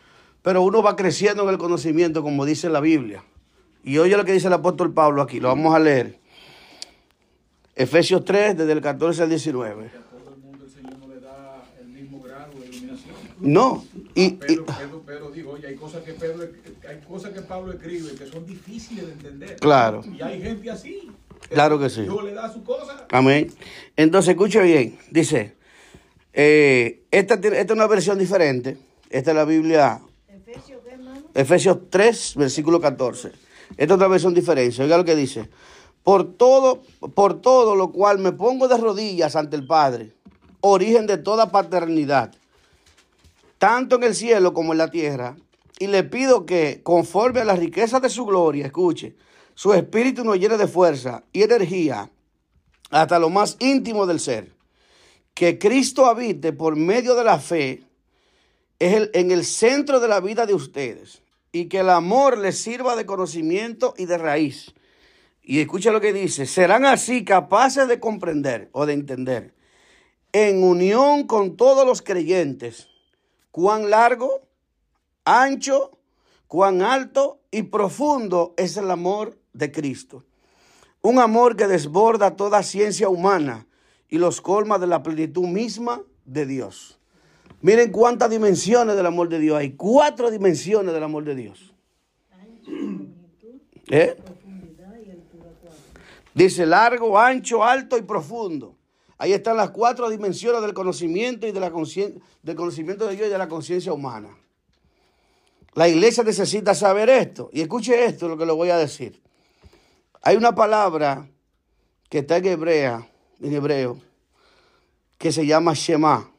pero uno va creciendo en el conocimiento, como dice la Biblia. Y oye lo que dice el apóstol Pablo aquí, lo vamos a leer. Efesios 3, desde el 14 al 19. Que a todo el mundo el Señor no. No, y, Pedro, Pedro, Pedro dijo, oye, hay cosas que Pedro, hay cosas que Pablo escribe que son difíciles de entender. Claro. Y hay gente así. Claro que sí. Dios le da su cosa. amén. Entonces, escuche bien, dice, eh, esta, es una versión diferente. Esta es la Biblia, Efesios. Efesios 3, versículo 14. Esta es otra versión diferente. Oiga lo que dice. Por todo, por todo lo cual me pongo de rodillas ante el Padre, origen de toda paternidad, tanto en el cielo como en la tierra, y le pido que, conforme a las riquezas de su gloria, escuche, su espíritu nos llene de fuerza y energía hasta lo más íntimo del ser, que Cristo habite por medio de la fe es el, en el centro de la vida de ustedes y que el amor les sirva de conocimiento y de raíz. Y escucha lo que dice, serán así capaces de comprender o de entender, en unión con todos los creyentes, cuán largo, ancho, cuán alto y profundo es el amor de Cristo. Un amor que desborda toda ciencia humana y los colma de la plenitud misma de Dios. Miren cuántas dimensiones del amor de Dios hay. Cuatro dimensiones del amor de Dios. ¿Eh? Dice largo, ancho, alto y profundo. Ahí están las cuatro dimensiones del conocimiento y de la del conocimiento de Dios y de la conciencia humana. La iglesia necesita saber esto. Y escuche esto, lo que le voy a decir. Hay una palabra que está en hebrea, en hebreo, que se llama Shema.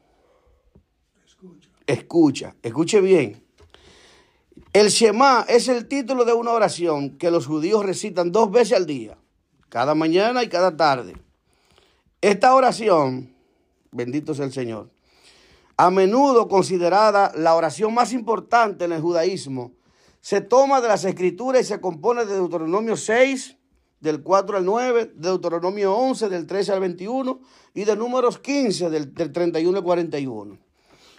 Escucha. Escuche bien. El Shema es el título de una oración que los judíos recitan dos veces al día, cada mañana y cada tarde. Esta oración, bendito sea el Señor, a menudo considerada la oración más importante en el judaísmo, se toma de las escrituras y se compone de Deuteronomio 6, del 4 al 9, Deuteronomio 11, del 13 al 21 y de números 15, del, del 31 al 41.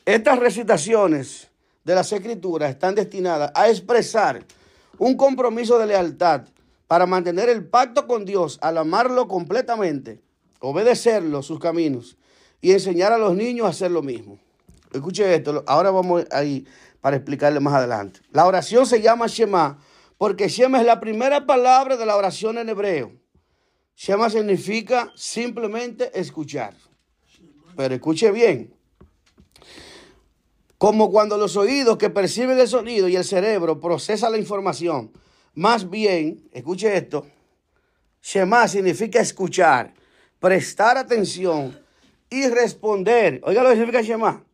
Estas recitaciones de las escrituras están destinadas a expresar un compromiso de lealtad para mantener el pacto con Dios al amarlo completamente, obedecerlo, sus caminos, y enseñar a los niños a hacer lo mismo. Escuche esto, ahora vamos ahí para explicarle más adelante. La oración se llama Shema porque Shema es la primera palabra de la oración en hebreo. Shema significa simplemente escuchar. Pero escuche bien. Como cuando los oídos que perciben el sonido y el cerebro procesa la información. Más bien, escuche esto. Shema significa escuchar, prestar atención y responder. Oiga lo que significa Shema.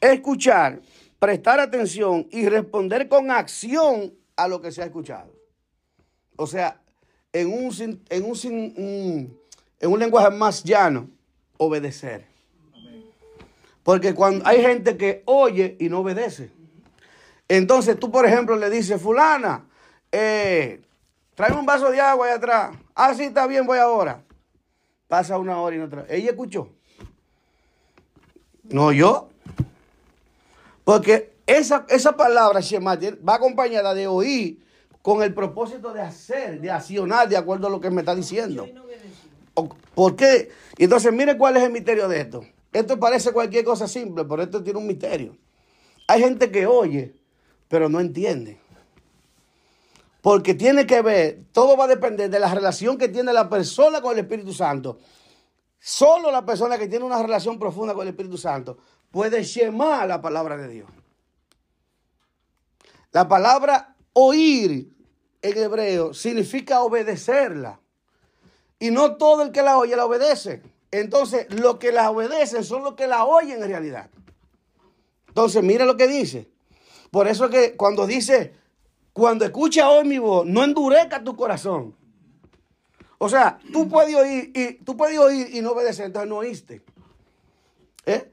Escuchar, prestar atención y responder con acción a lo que se ha escuchado. O sea, en un, en un, en un lenguaje más llano, obedecer. Porque cuando hay gente que oye y no obedece. Entonces tú, por ejemplo, le dices, fulana, eh, un vaso de agua allá atrás. Ah, sí, está bien, voy ahora. Pasa una hora y no trae. Ella escuchó. No yo. Porque esa, esa palabra, Shema, va acompañada de oír con el propósito de hacer, de accionar de acuerdo a lo que me está diciendo. ¿Por qué? Y entonces, mire cuál es el misterio de esto. Esto parece cualquier cosa simple, pero esto tiene un misterio. Hay gente que oye, pero no entiende. Porque tiene que ver, todo va a depender de la relación que tiene la persona con el Espíritu Santo. Solo la persona que tiene una relación profunda con el Espíritu Santo puede shemar la palabra de Dios. La palabra oír en hebreo significa obedecerla. Y no todo el que la oye la obedece. Entonces, los que la obedecen son los que la oyen en realidad. Entonces, mira lo que dice. Por eso que cuando dice, cuando escucha hoy mi voz, no endurezca tu corazón. O sea, tú puedes oír y, tú puedes oír y no obedecer, entonces no oíste. ¿Eh?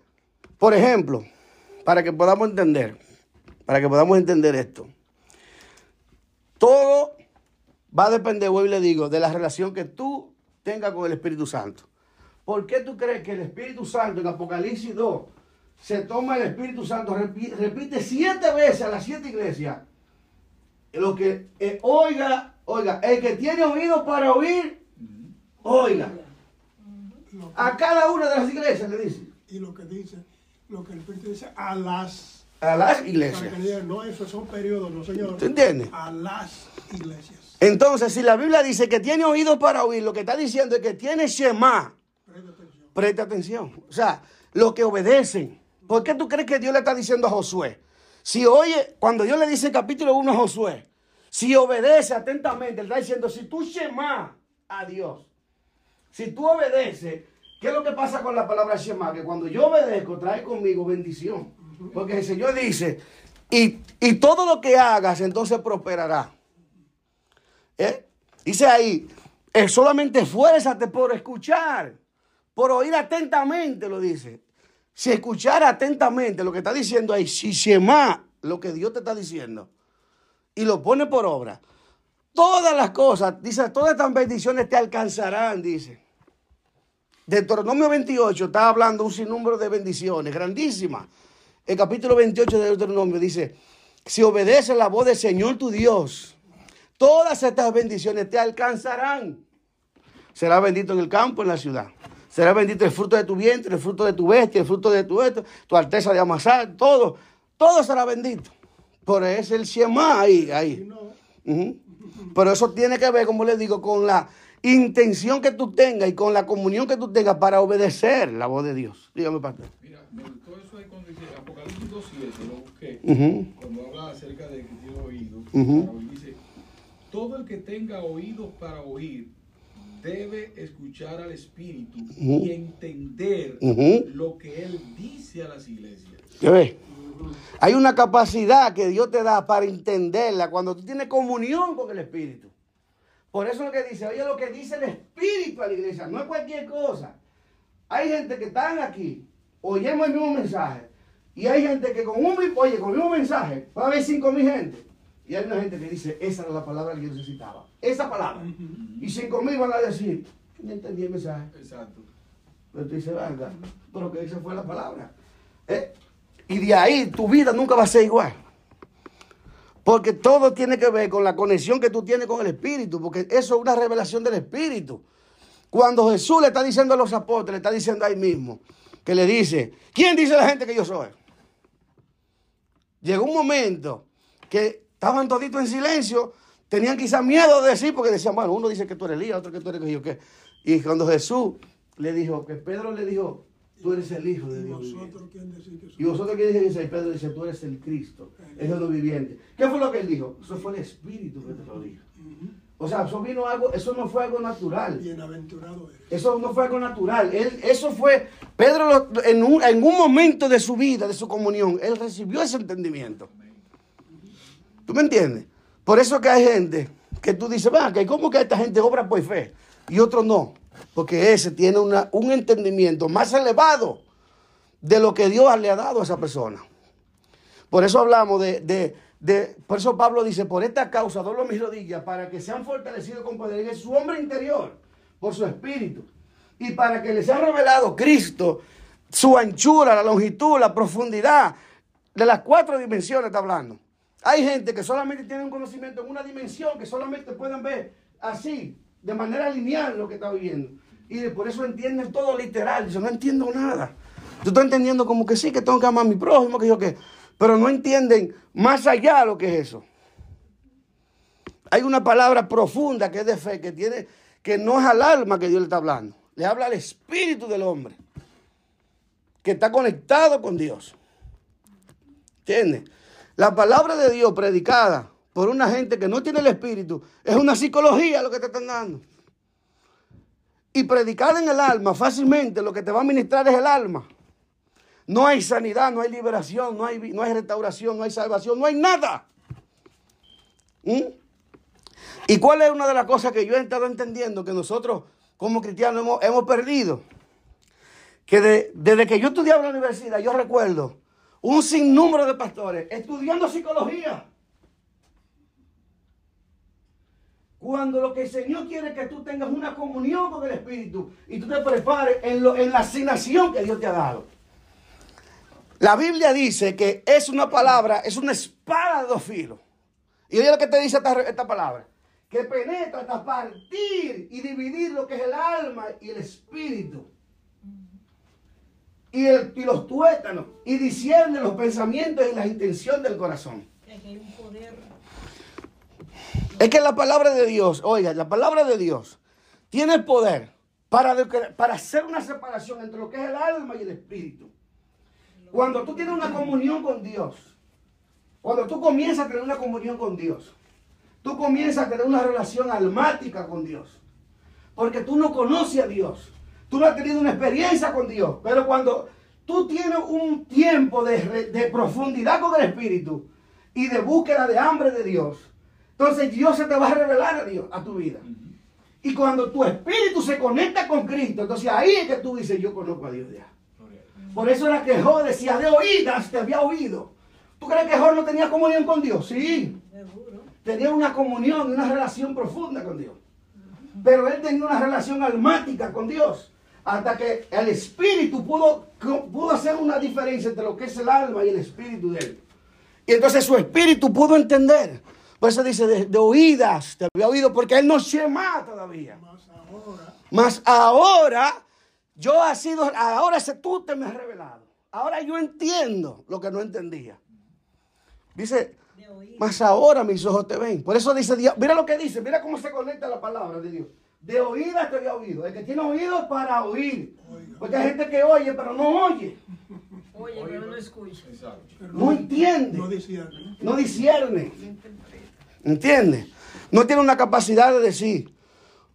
Por ejemplo, para que podamos entender, para que podamos entender esto. Todo va a depender, hoy le digo, de la relación que tú tengas con el Espíritu Santo. ¿Por qué tú crees que el Espíritu Santo en Apocalipsis 2 se toma el Espíritu Santo, repi- repite siete veces a las siete iglesias? Lo que eh, oiga, oiga, el que tiene oído para oír, oiga. A cada una de las iglesias le dice. y lo que dice, lo que el Espíritu dice, a las. A las iglesias. no, esos son periodos, no señor. ¿Tú entiendes? A las iglesias. Entonces, si la Biblia dice que tiene oído para oír, lo que está diciendo es que tiene Shema. Presta atención. Presta atención. O sea, los que obedecen. ¿Por qué tú crees que Dios le está diciendo a Josué? Si oye, cuando Dios le dice en capítulo 1 a Josué, si obedece atentamente, le está diciendo, si tú Shema a Dios, si tú obedeces, ¿qué es lo que pasa con la palabra Shema? Que cuando yo obedezco, trae conmigo bendición. Porque el Señor dice, y, y todo lo que hagas, entonces prosperará. ¿Eh? Dice ahí, eh, solamente esfuérzate por escuchar, por oír atentamente, lo dice. Si escuchar atentamente lo que está diciendo ahí, si Shema lo que Dios te está diciendo y lo pone por obra, todas las cosas, dice, todas estas bendiciones te alcanzarán, dice. Deuteronomio 28 está hablando un sinnúmero de bendiciones grandísimas. El capítulo 28 de Deuteronomio dice, si obedeces la voz del Señor tu Dios, todas estas bendiciones te alcanzarán. Será bendito en el campo, en la ciudad. Será bendito el fruto de tu vientre, el fruto de tu bestia, el fruto de tu esto, tu alteza de amasar, todo. Todo será bendito. Por eso es el Shema ahí, ahí. Pero eso tiene que ver, como les digo, con la intención que tú tengas y con la comunión que tú tengas para obedecer la voz de Dios. Dígame, pastor. Mira, me gustó eso ahí cuando dice Apocalipsis 2.7, lo busqué. Ujú. Cuando habla acerca de que tiene Ujú. para oír, dice, todo el que tenga oídos para oír debe escuchar al Espíritu Ujú. y entender lo que Él dice a las iglesias. ¿Qué ves? Hay una capacidad que Dios te da para entenderla cuando tú tienes comunión con el Espíritu. Por eso es lo que dice, oye lo que dice el Espíritu a la iglesia, no es cualquier cosa. Hay gente que están aquí, oyemos el mismo mensaje, y hay gente que con un, oye, con el mismo mensaje, va a haber cinco mil gente. Y hay una gente que dice, esa era la palabra que yo necesitaba. Esa palabra. Y cinco mil van a decir, no entendí el mensaje. Exacto. Pero tú dices, venga, pero que esa fue la palabra. Eh, Y de ahí tu vida nunca va a ser igual. Porque todo tiene que ver con la conexión que tú tienes con el Espíritu, porque eso es una revelación del Espíritu. Cuando Jesús le está diciendo a los apóstoles, le está diciendo ahí mismo, que le dice, ¿quién dice la gente que yo soy? Llegó un momento que estaban toditos en silencio, tenían quizás miedo de decir, porque decían, bueno, uno dice que tú eres Elías, otro que tú eres que yo qué. Y cuando Jesús le dijo, que Pedro le dijo, tú eres el Hijo de ¿Y Dios. viviente". vosotros quién decís que Y vosotros qué dice, y Pedro dice, tú eres el Cristo, el Dios viviente. ¿Qué fue lo que él dijo? Eso fue el Espíritu que te lo dijo. O sea, eso vino algo, eso no fue algo natural. Bienaventurado eres. Eso no fue algo natural. Él, eso fue, Pedro en, un, en un momento de su vida, de su comunión, él recibió ese entendimiento. ¿Tú me entiendes? Por eso que hay gente que tú dices, va, que ¿cómo que esta gente obra por fe? Y otros no. Porque ese tiene una- un entendimiento más elevado de lo que Dios le ha dado a esa persona. Por eso hablamos de, de- de- por eso Pablo dice, por esta causa doblo mis rodillas para que sean fortalecidos con poder en su hombre interior, por su espíritu, y para que les sea revelado Cristo, su anchura, la longitud, la profundidad, de las cuatro dimensiones está hablando. Hay gente que solamente tiene un conocimiento en una dimensión, que solamente pueden ver así, de manera lineal lo que está viviendo. Y por eso entienden todo literal. Dicen, no entiendo nada. Yo estoy entendiendo como que sí, que tengo que amar a mi prójimo, que yo qué. Pero no entienden más allá lo que es eso. Hay una palabra profunda que es de fe, que tiene, que no es al alma que Dios le está hablando. Le habla al espíritu del hombre. Que está conectado con Dios. ¿Entiendes? La palabra de Dios predicada por una gente que no tiene el espíritu es una psicología lo que te están dando. Y predicar en el alma fácilmente lo que te va a ministrar es el alma. No hay sanidad, no hay liberación, no hay, no hay restauración, no hay salvación, no hay nada. ¿Mm? ¿Y cuál es una de las cosas que yo he estado entendiendo que nosotros como cristianos hemos, perdido? Que de- desde que yo estudiaba en la universidad, yo recuerdo un sinnúmero de pastores estudiando psicología. Cuando lo que el Señor quiere es que tú tengas una comunión con el Espíritu y tú te prepares en, lo- en la asignación que Dios te ha dado. La Biblia dice que es una palabra, es una espada de dos filos. Y oye lo que te dice esta, esta palabra. Que penetra hasta partir y dividir lo que es el alma y el espíritu. Y, el- y los tuétanos. Y discierne los pensamientos y las intenciones del corazón. Hay un poder. Es que la palabra de Dios, oiga, la palabra de Dios tiene poder para, para hacer una separación entre lo que es el alma y el espíritu. Cuando tú tienes una comunión con Dios, cuando tú comienzas a tener una comunión con Dios, tú comienzas a tener una relación almática con Dios. Porque tú no conoces a Dios. Tú no has tenido una experiencia con Dios. Pero cuando tú tienes un tiempo de, de profundidad con el Espíritu y de búsqueda de hambre de Dios, entonces Dios se te va a revelar a Dios, a tu vida. Y cuando tu espíritu se conecta con Cristo, entonces ahí es que tú dices, yo conozco a Dios ya. Por eso era que Job decía, de oídas te había oído. ¿Tú crees que Job no tenía comunión con Dios? Sí. Tenía una comunión y una relación profunda con Dios. Pero él tenía una relación almática con Dios. Hasta que el espíritu pudo, pudo hacer una diferencia entre lo que es el alma y el espíritu de él. Y entonces su espíritu pudo entender. Por eso dice, de, de oídas te había oído, porque él no se más todavía. Más ahora, Mas ahora, yo ha sido, ahora tú te me has revelado. Ahora yo entiendo lo que no entendía. Dice, mas ahora mis ojos te ven. Por eso dice Dios, mira lo que dice, mira cómo se conecta la palabra de Dios. De oídas te había oído. El que tiene oído para oír. Porque hay gente que oye, pero no oye. Oye, pero no escucha. Exacto. No entiende. No discierne. No discierne. ¿Entiende? No tiene una capacidad de decir,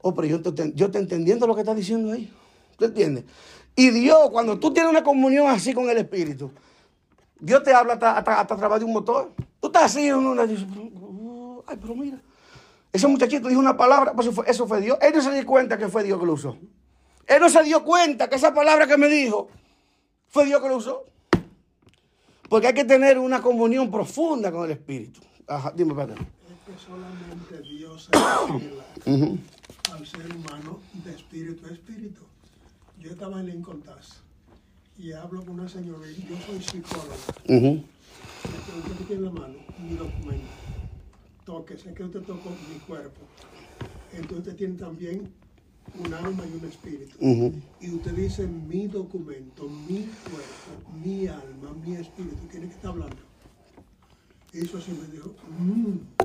oh, pero yo te, yo te entendiendo lo que está diciendo ahí. ¿Tú entiendes? Y Dios, cuando tú tienes una comunión así con el Espíritu, Dios te habla hasta, hasta, hasta a través de un motor. Tú estás así, uno "Oh, ay, pero mira. Ese muchachito dijo una palabra, pues eso fue, eso fue Dios. Él no se dio cuenta que fue Dios que lo usó. Él no se dio cuenta que esa palabra que me dijo fue Dios que lo usó. Porque hay que tener una comunión profunda con el Espíritu. Dime, padre. Que solamente Dios revela al ser humano de espíritu a espíritu. Yo estaba en Lincoln Tass y hablo con una señora, y yo soy psicóloga. Ujú. Le pregunto qué tiene en la mano, mi documento. Toque, sé que usted tocó mi cuerpo. Entonces usted tiene también un alma y un espíritu. Ujú. Y usted dice mi documento, mi cuerpo, mi alma, mi espíritu. ¿Quién es que está hablando? Eso sí me dijo, "Mm",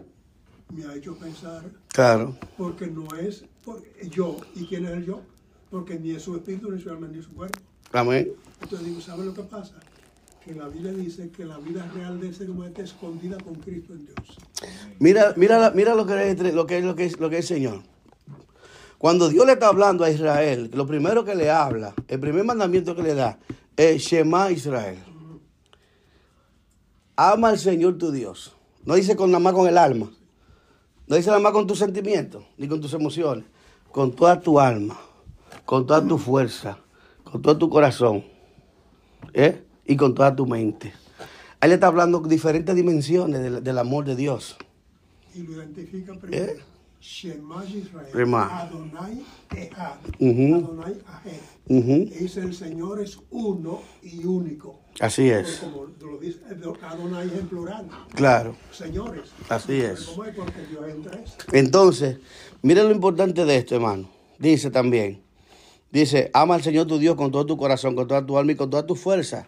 me ha hecho pensar, Claro. porque no es por- yo. ¿Y quién es el yo? Porque ni es su espíritu, ni su alma, ni su cuerpo. Amén. Entonces digo, ¿sabe lo que pasa? Que la Biblia dice que la vida real de ese humano está escondida con Cristo en Dios. Mira, mira, mira lo que es lo que es lo que es lo que es el Señor. Cuando Dios le está hablando a Israel, lo primero que le habla, el primer mandamiento que le da es Shema Israel. Ama al Señor tu Dios. No dice con nada más con el alma. No dice nada más con tus sentimientos, ni con tus emociones. Con toda tu alma, con toda tu fuerza, con todo tu corazón. ¿eh? Y con toda tu mente. Ahí le está hablando diferentes dimensiones del, del amor de Dios. Y lo identifica primero. ¿Eh? Shema Israel. Shema. Adonai Ehad. Ujú. Adonai Ahed. Ujú. Dice el Señor es uno y único. Así es, Como lo dice Adonai es en plural. claro. Señores. Así es. ¿Cómo es? Porque Dios es en tres. Entonces, miren lo importante de esto, hermano. Dice también, dice, ama al Señor tu Dios con todo tu corazón, con toda tu alma y con toda tu fuerza.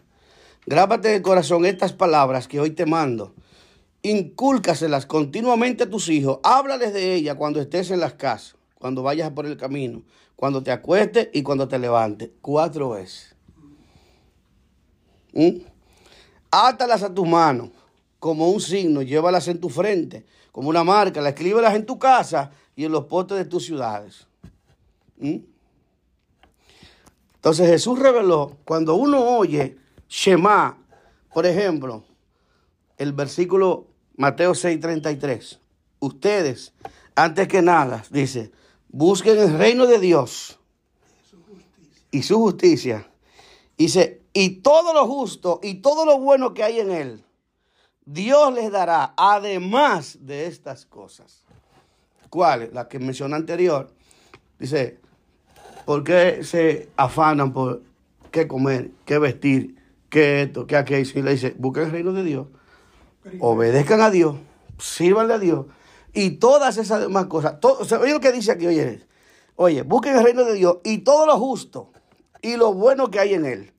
Grábate en el corazón estas palabras que hoy te mando. Incúlcaselas continuamente a tus hijos. Háblales de ellas cuando estés en las casas, cuando vayas por el camino, cuando te acuestes y cuando te levantes. Cuatro veces. ¿Mm? Átalas a tus manos como un signo, llévalas en tu frente, como una marca, las escríbelas en tu casa y en los postes de tus ciudades. ¿Mm? Entonces Jesús reveló, cuando uno oye Shema, por ejemplo, el versículo Mateo 6:33, ustedes, antes que nada, dice, busquen el reino de Dios y su justicia. Dice, y todo lo justo y todo lo bueno que hay en él, Dios les dará además de estas cosas. ¿Cuáles? Las que mencioné anterior. Dice, ¿por qué se afanan por qué comer, qué vestir, qué esto, qué aquello? Y le dice, busquen el reino de Dios, obedezcan a Dios, sírvanle a Dios y todas esas demás cosas. Todo, o oye lo que dice aquí, oye, oye, busquen el reino de Dios y todo lo justo y lo bueno que hay en él.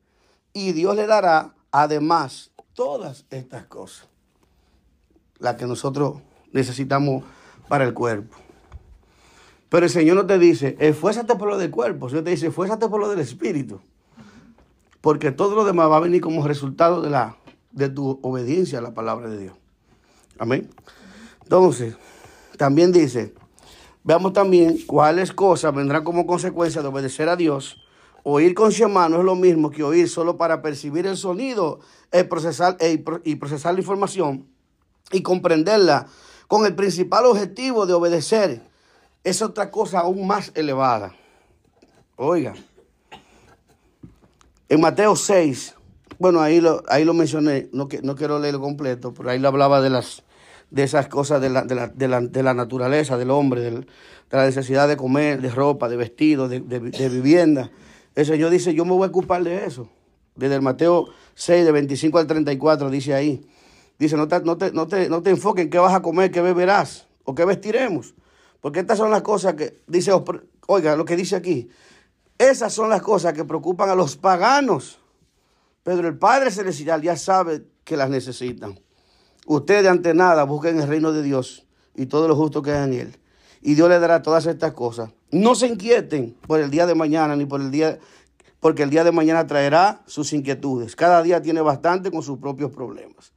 Y Dios le dará además todas estas cosas, las que nosotros necesitamos para el cuerpo. Pero el Señor no te dice, esfuérzate por lo del cuerpo, el Señor te dice, esfuérzate por lo del espíritu. Porque todo lo demás va a venir como resultado de, la, de tu obediencia a la palabra de Dios. Amén. Entonces, también dice, veamos también cuáles cosas vendrán como consecuencia de obedecer a Dios. Oír con Shema no es lo mismo que oír solo para percibir el sonido el procesar, e- y procesar la información y comprenderla con el principal objetivo de obedecer. Es otra cosa aún más elevada. Oiga, en Mateo 6, bueno, ahí lo, ahí lo mencioné, no, no quiero leerlo completo, pero ahí lo hablaba de las de esas cosas de la, de la, de la, de la naturaleza del hombre, de la necesidad de comer, de ropa, de vestido, de vivienda. El Señor dice, yo me voy a ocupar de eso. Desde el Mateo 6, de 25 al 34, dice ahí. Dice, no te, no te, no te, no te enfoques en qué vas a comer, qué beberás o qué vestiremos. Porque estas son las cosas que, dice, oiga, lo que dice aquí. Esas son las cosas que preocupan a los paganos. Pero el Padre Celestial ya sabe que las necesitan. Ustedes ante nada busquen el reino de Dios y todo lo justo que hay en él. Y Dios les dará todas estas cosas. No se inquieten por el día de mañana ni por el día, porque el día de mañana traerá sus inquietudes. Cada día tiene bastante con sus propios problemas.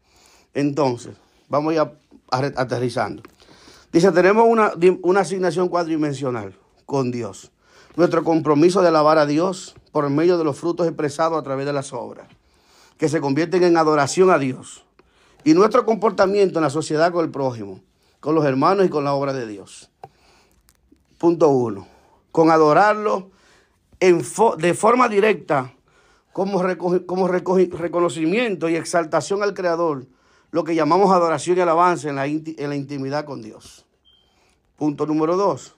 Entonces, vamos ya aterrizando. Dice, tenemos una, una asignación cuadridimensional con Dios. Nuestro compromiso de alabar a Dios por medio de los frutos expresados a través de las obras. que se convierten en adoración a Dios. Y nuestro comportamiento en la sociedad con el prójimo, con los hermanos y con la obra de Dios. Punto uno. Con adorarlo en fo- de forma directa, como, como reco- reconocimiento y exaltación al Creador, lo que llamamos adoración y alabanza en la, en la intimidad con Dios. Punto número dos.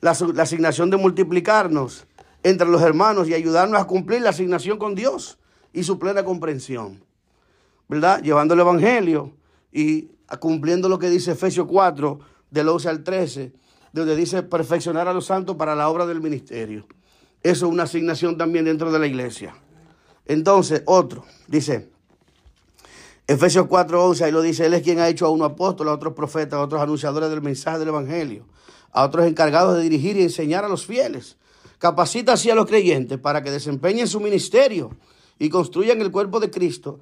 La, la asignación de multiplicarnos entre los hermanos y ayudarnos a cumplir la asignación con Dios y su plena comprensión. ¿Verdad? Llevando el Evangelio y cumpliendo lo que dice Efesios 4, del 11 al 13, donde dice perfeccionar a los santos para la obra del ministerio. Eso es una asignación también dentro de la iglesia. Entonces, otro, dice, Efesios 4:11, ahí lo dice, Él es quien ha hecho a unos apóstoles, a otros profetas, a otros anunciadores del mensaje del Evangelio, a otros encargados de dirigir y enseñar a los fieles. Capacita así a los creyentes para que desempeñen su ministerio y construyan el cuerpo de Cristo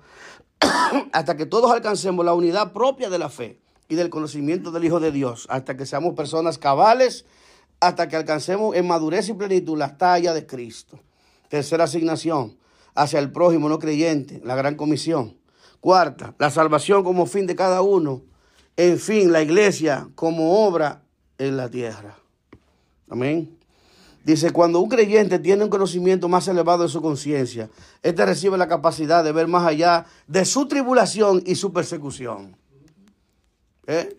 hasta que todos alcancemos la unidad propia de la fe y del conocimiento del Hijo de Dios, hasta que seamos personas cabales, hasta que alcancemos en madurez y plenitud la talla de Cristo. Tercera asignación, hacia el prójimo no creyente, la gran comisión. Cuarta, la salvación como fin de cada uno. En fin, la iglesia como obra en la tierra. Amén. Dice, cuando un creyente tiene un conocimiento más elevado de su conciencia, éste recibe la capacidad de ver más allá de su tribulación y su persecución. ¿Eh?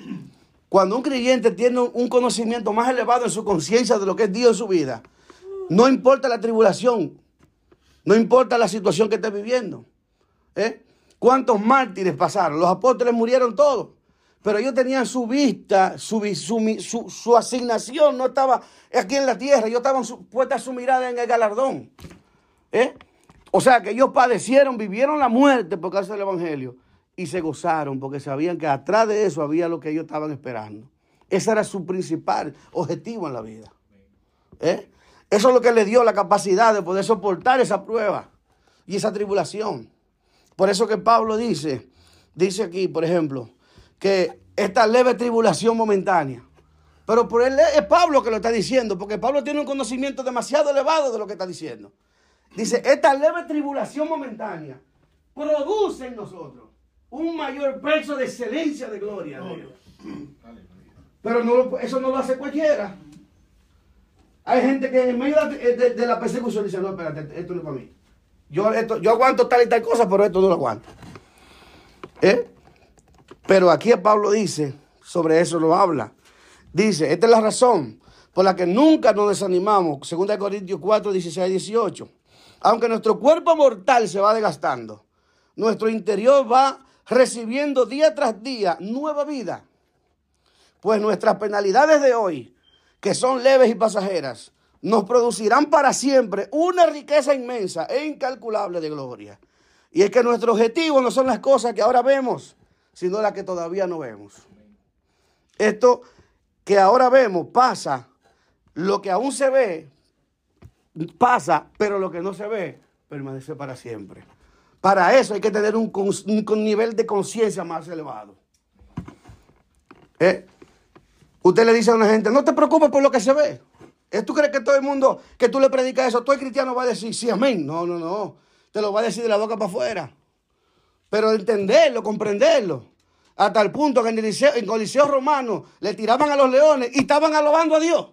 Cuando un creyente tiene un conocimiento más elevado en su conciencia de lo que es Dios en su vida, no importa la tribulación, no importa la situación que esté viviendo. ¿eh? ¿Cuántos mártires pasaron? Los apóstoles murieron todos. Pero ellos tenían su vista, su, su, asignación no estaba aquí en la tierra, ellos estaban puesta su mirada en el galardón. ¿eh? O sea que ellos padecieron, vivieron la muerte por causa del Evangelio y se gozaron porque sabían que atrás de eso había lo que ellos estaban esperando. Ese era su principal objetivo en la vida. ¿eh? Eso es lo que le dio la capacidad de poder soportar esa prueba y esa tribulación. Por eso que Pablo dice, dice aquí, por ejemplo, que esta leve tribulación momentánea. Pero por él es Pablo que lo está diciendo, porque Pablo tiene un conocimiento demasiado elevado de lo que está diciendo. Dice, esta leve tribulación momentánea produce en nosotros un mayor peso de excelencia de gloria. de Dios. Pero no eso no lo hace cualquiera. Hay gente que en medio de, de- de la persecución dice, no, espérate, esto no es para mí. Yo, esto, yo aguanto tal y tal cosa, pero esto no lo aguanto. ¿Eh? Pero aquí Pablo dice, sobre eso lo habla. Dice, esta es la razón por la que nunca nos desanimamos. 2 Corintios 4, 16 18. Aunque nuestro cuerpo mortal se va desgastando, nuestro interior va recibiendo día tras día nueva vida. Pues nuestras penalidades de hoy, que son leves y pasajeras, nos producirán para siempre una riqueza inmensa e incalculable de gloria. Y es que nuestro objetivo no son las cosas que ahora vemos, sino las que todavía no vemos. Esto que ahora vemos pasa, lo que aún se ve pasa, pero lo que no se ve permanece para siempre. Para eso hay que tener un, nivel de conciencia más elevado. ¿Eh? Usted le dice a una gente, no te preocupes por lo que se ve. ¿Eh? ¿Tú crees que todo el mundo que tú le predicas eso, todo el cristiano va a decir, sí, amén? No, no, no. Te lo va a decir de la boca para afuera. Pero entenderlo, comprenderlo. Hasta el punto que en el en Coliseo Romano le tiraban a los leones y estaban alabando a Dios.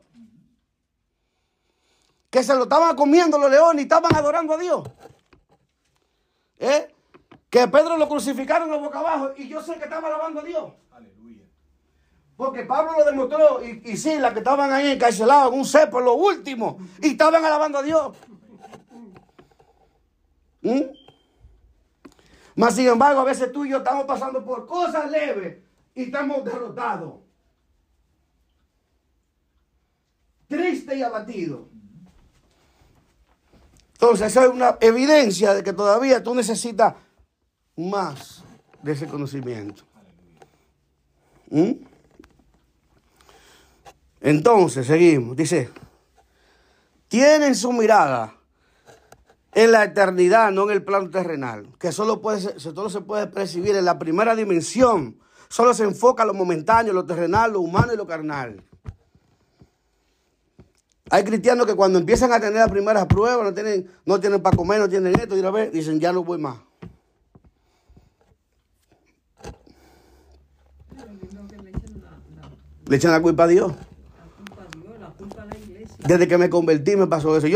Que se lo estaban comiendo los leones y estaban adorando a Dios. ¿Eh? Que Pedro lo crucificaron de boca abajo y yo sé que estaba alabando a Dios. Aleluya. Porque Pablo lo demostró y, y sí, las que estaban ahí encarcelados en un cepo, lo último, y estaban alabando a Dios. ¿Mm? Mas sin embargo, a veces tú y yo estamos pasando por cosas leves y estamos derrotados. Triste y abatido. Entonces, esa es una evidencia de que todavía tú necesitas más de ese conocimiento. ¿Mm? Entonces, seguimos. Dice, tienen su mirada en la eternidad, no en el plano terrenal, que solo, puede solo se puede percibir en la primera dimensión. Solo se enfoca lo momentáneo, lo terrenal, lo humano y lo carnal. Hay cristianos que cuando empiezan a tener las primeras pruebas, no tienen, no tienen para comer, no tienen esto, y una vez dicen, ya no voy más. Le echan la culpa a Dios. Desde que me convertí me pasó eso.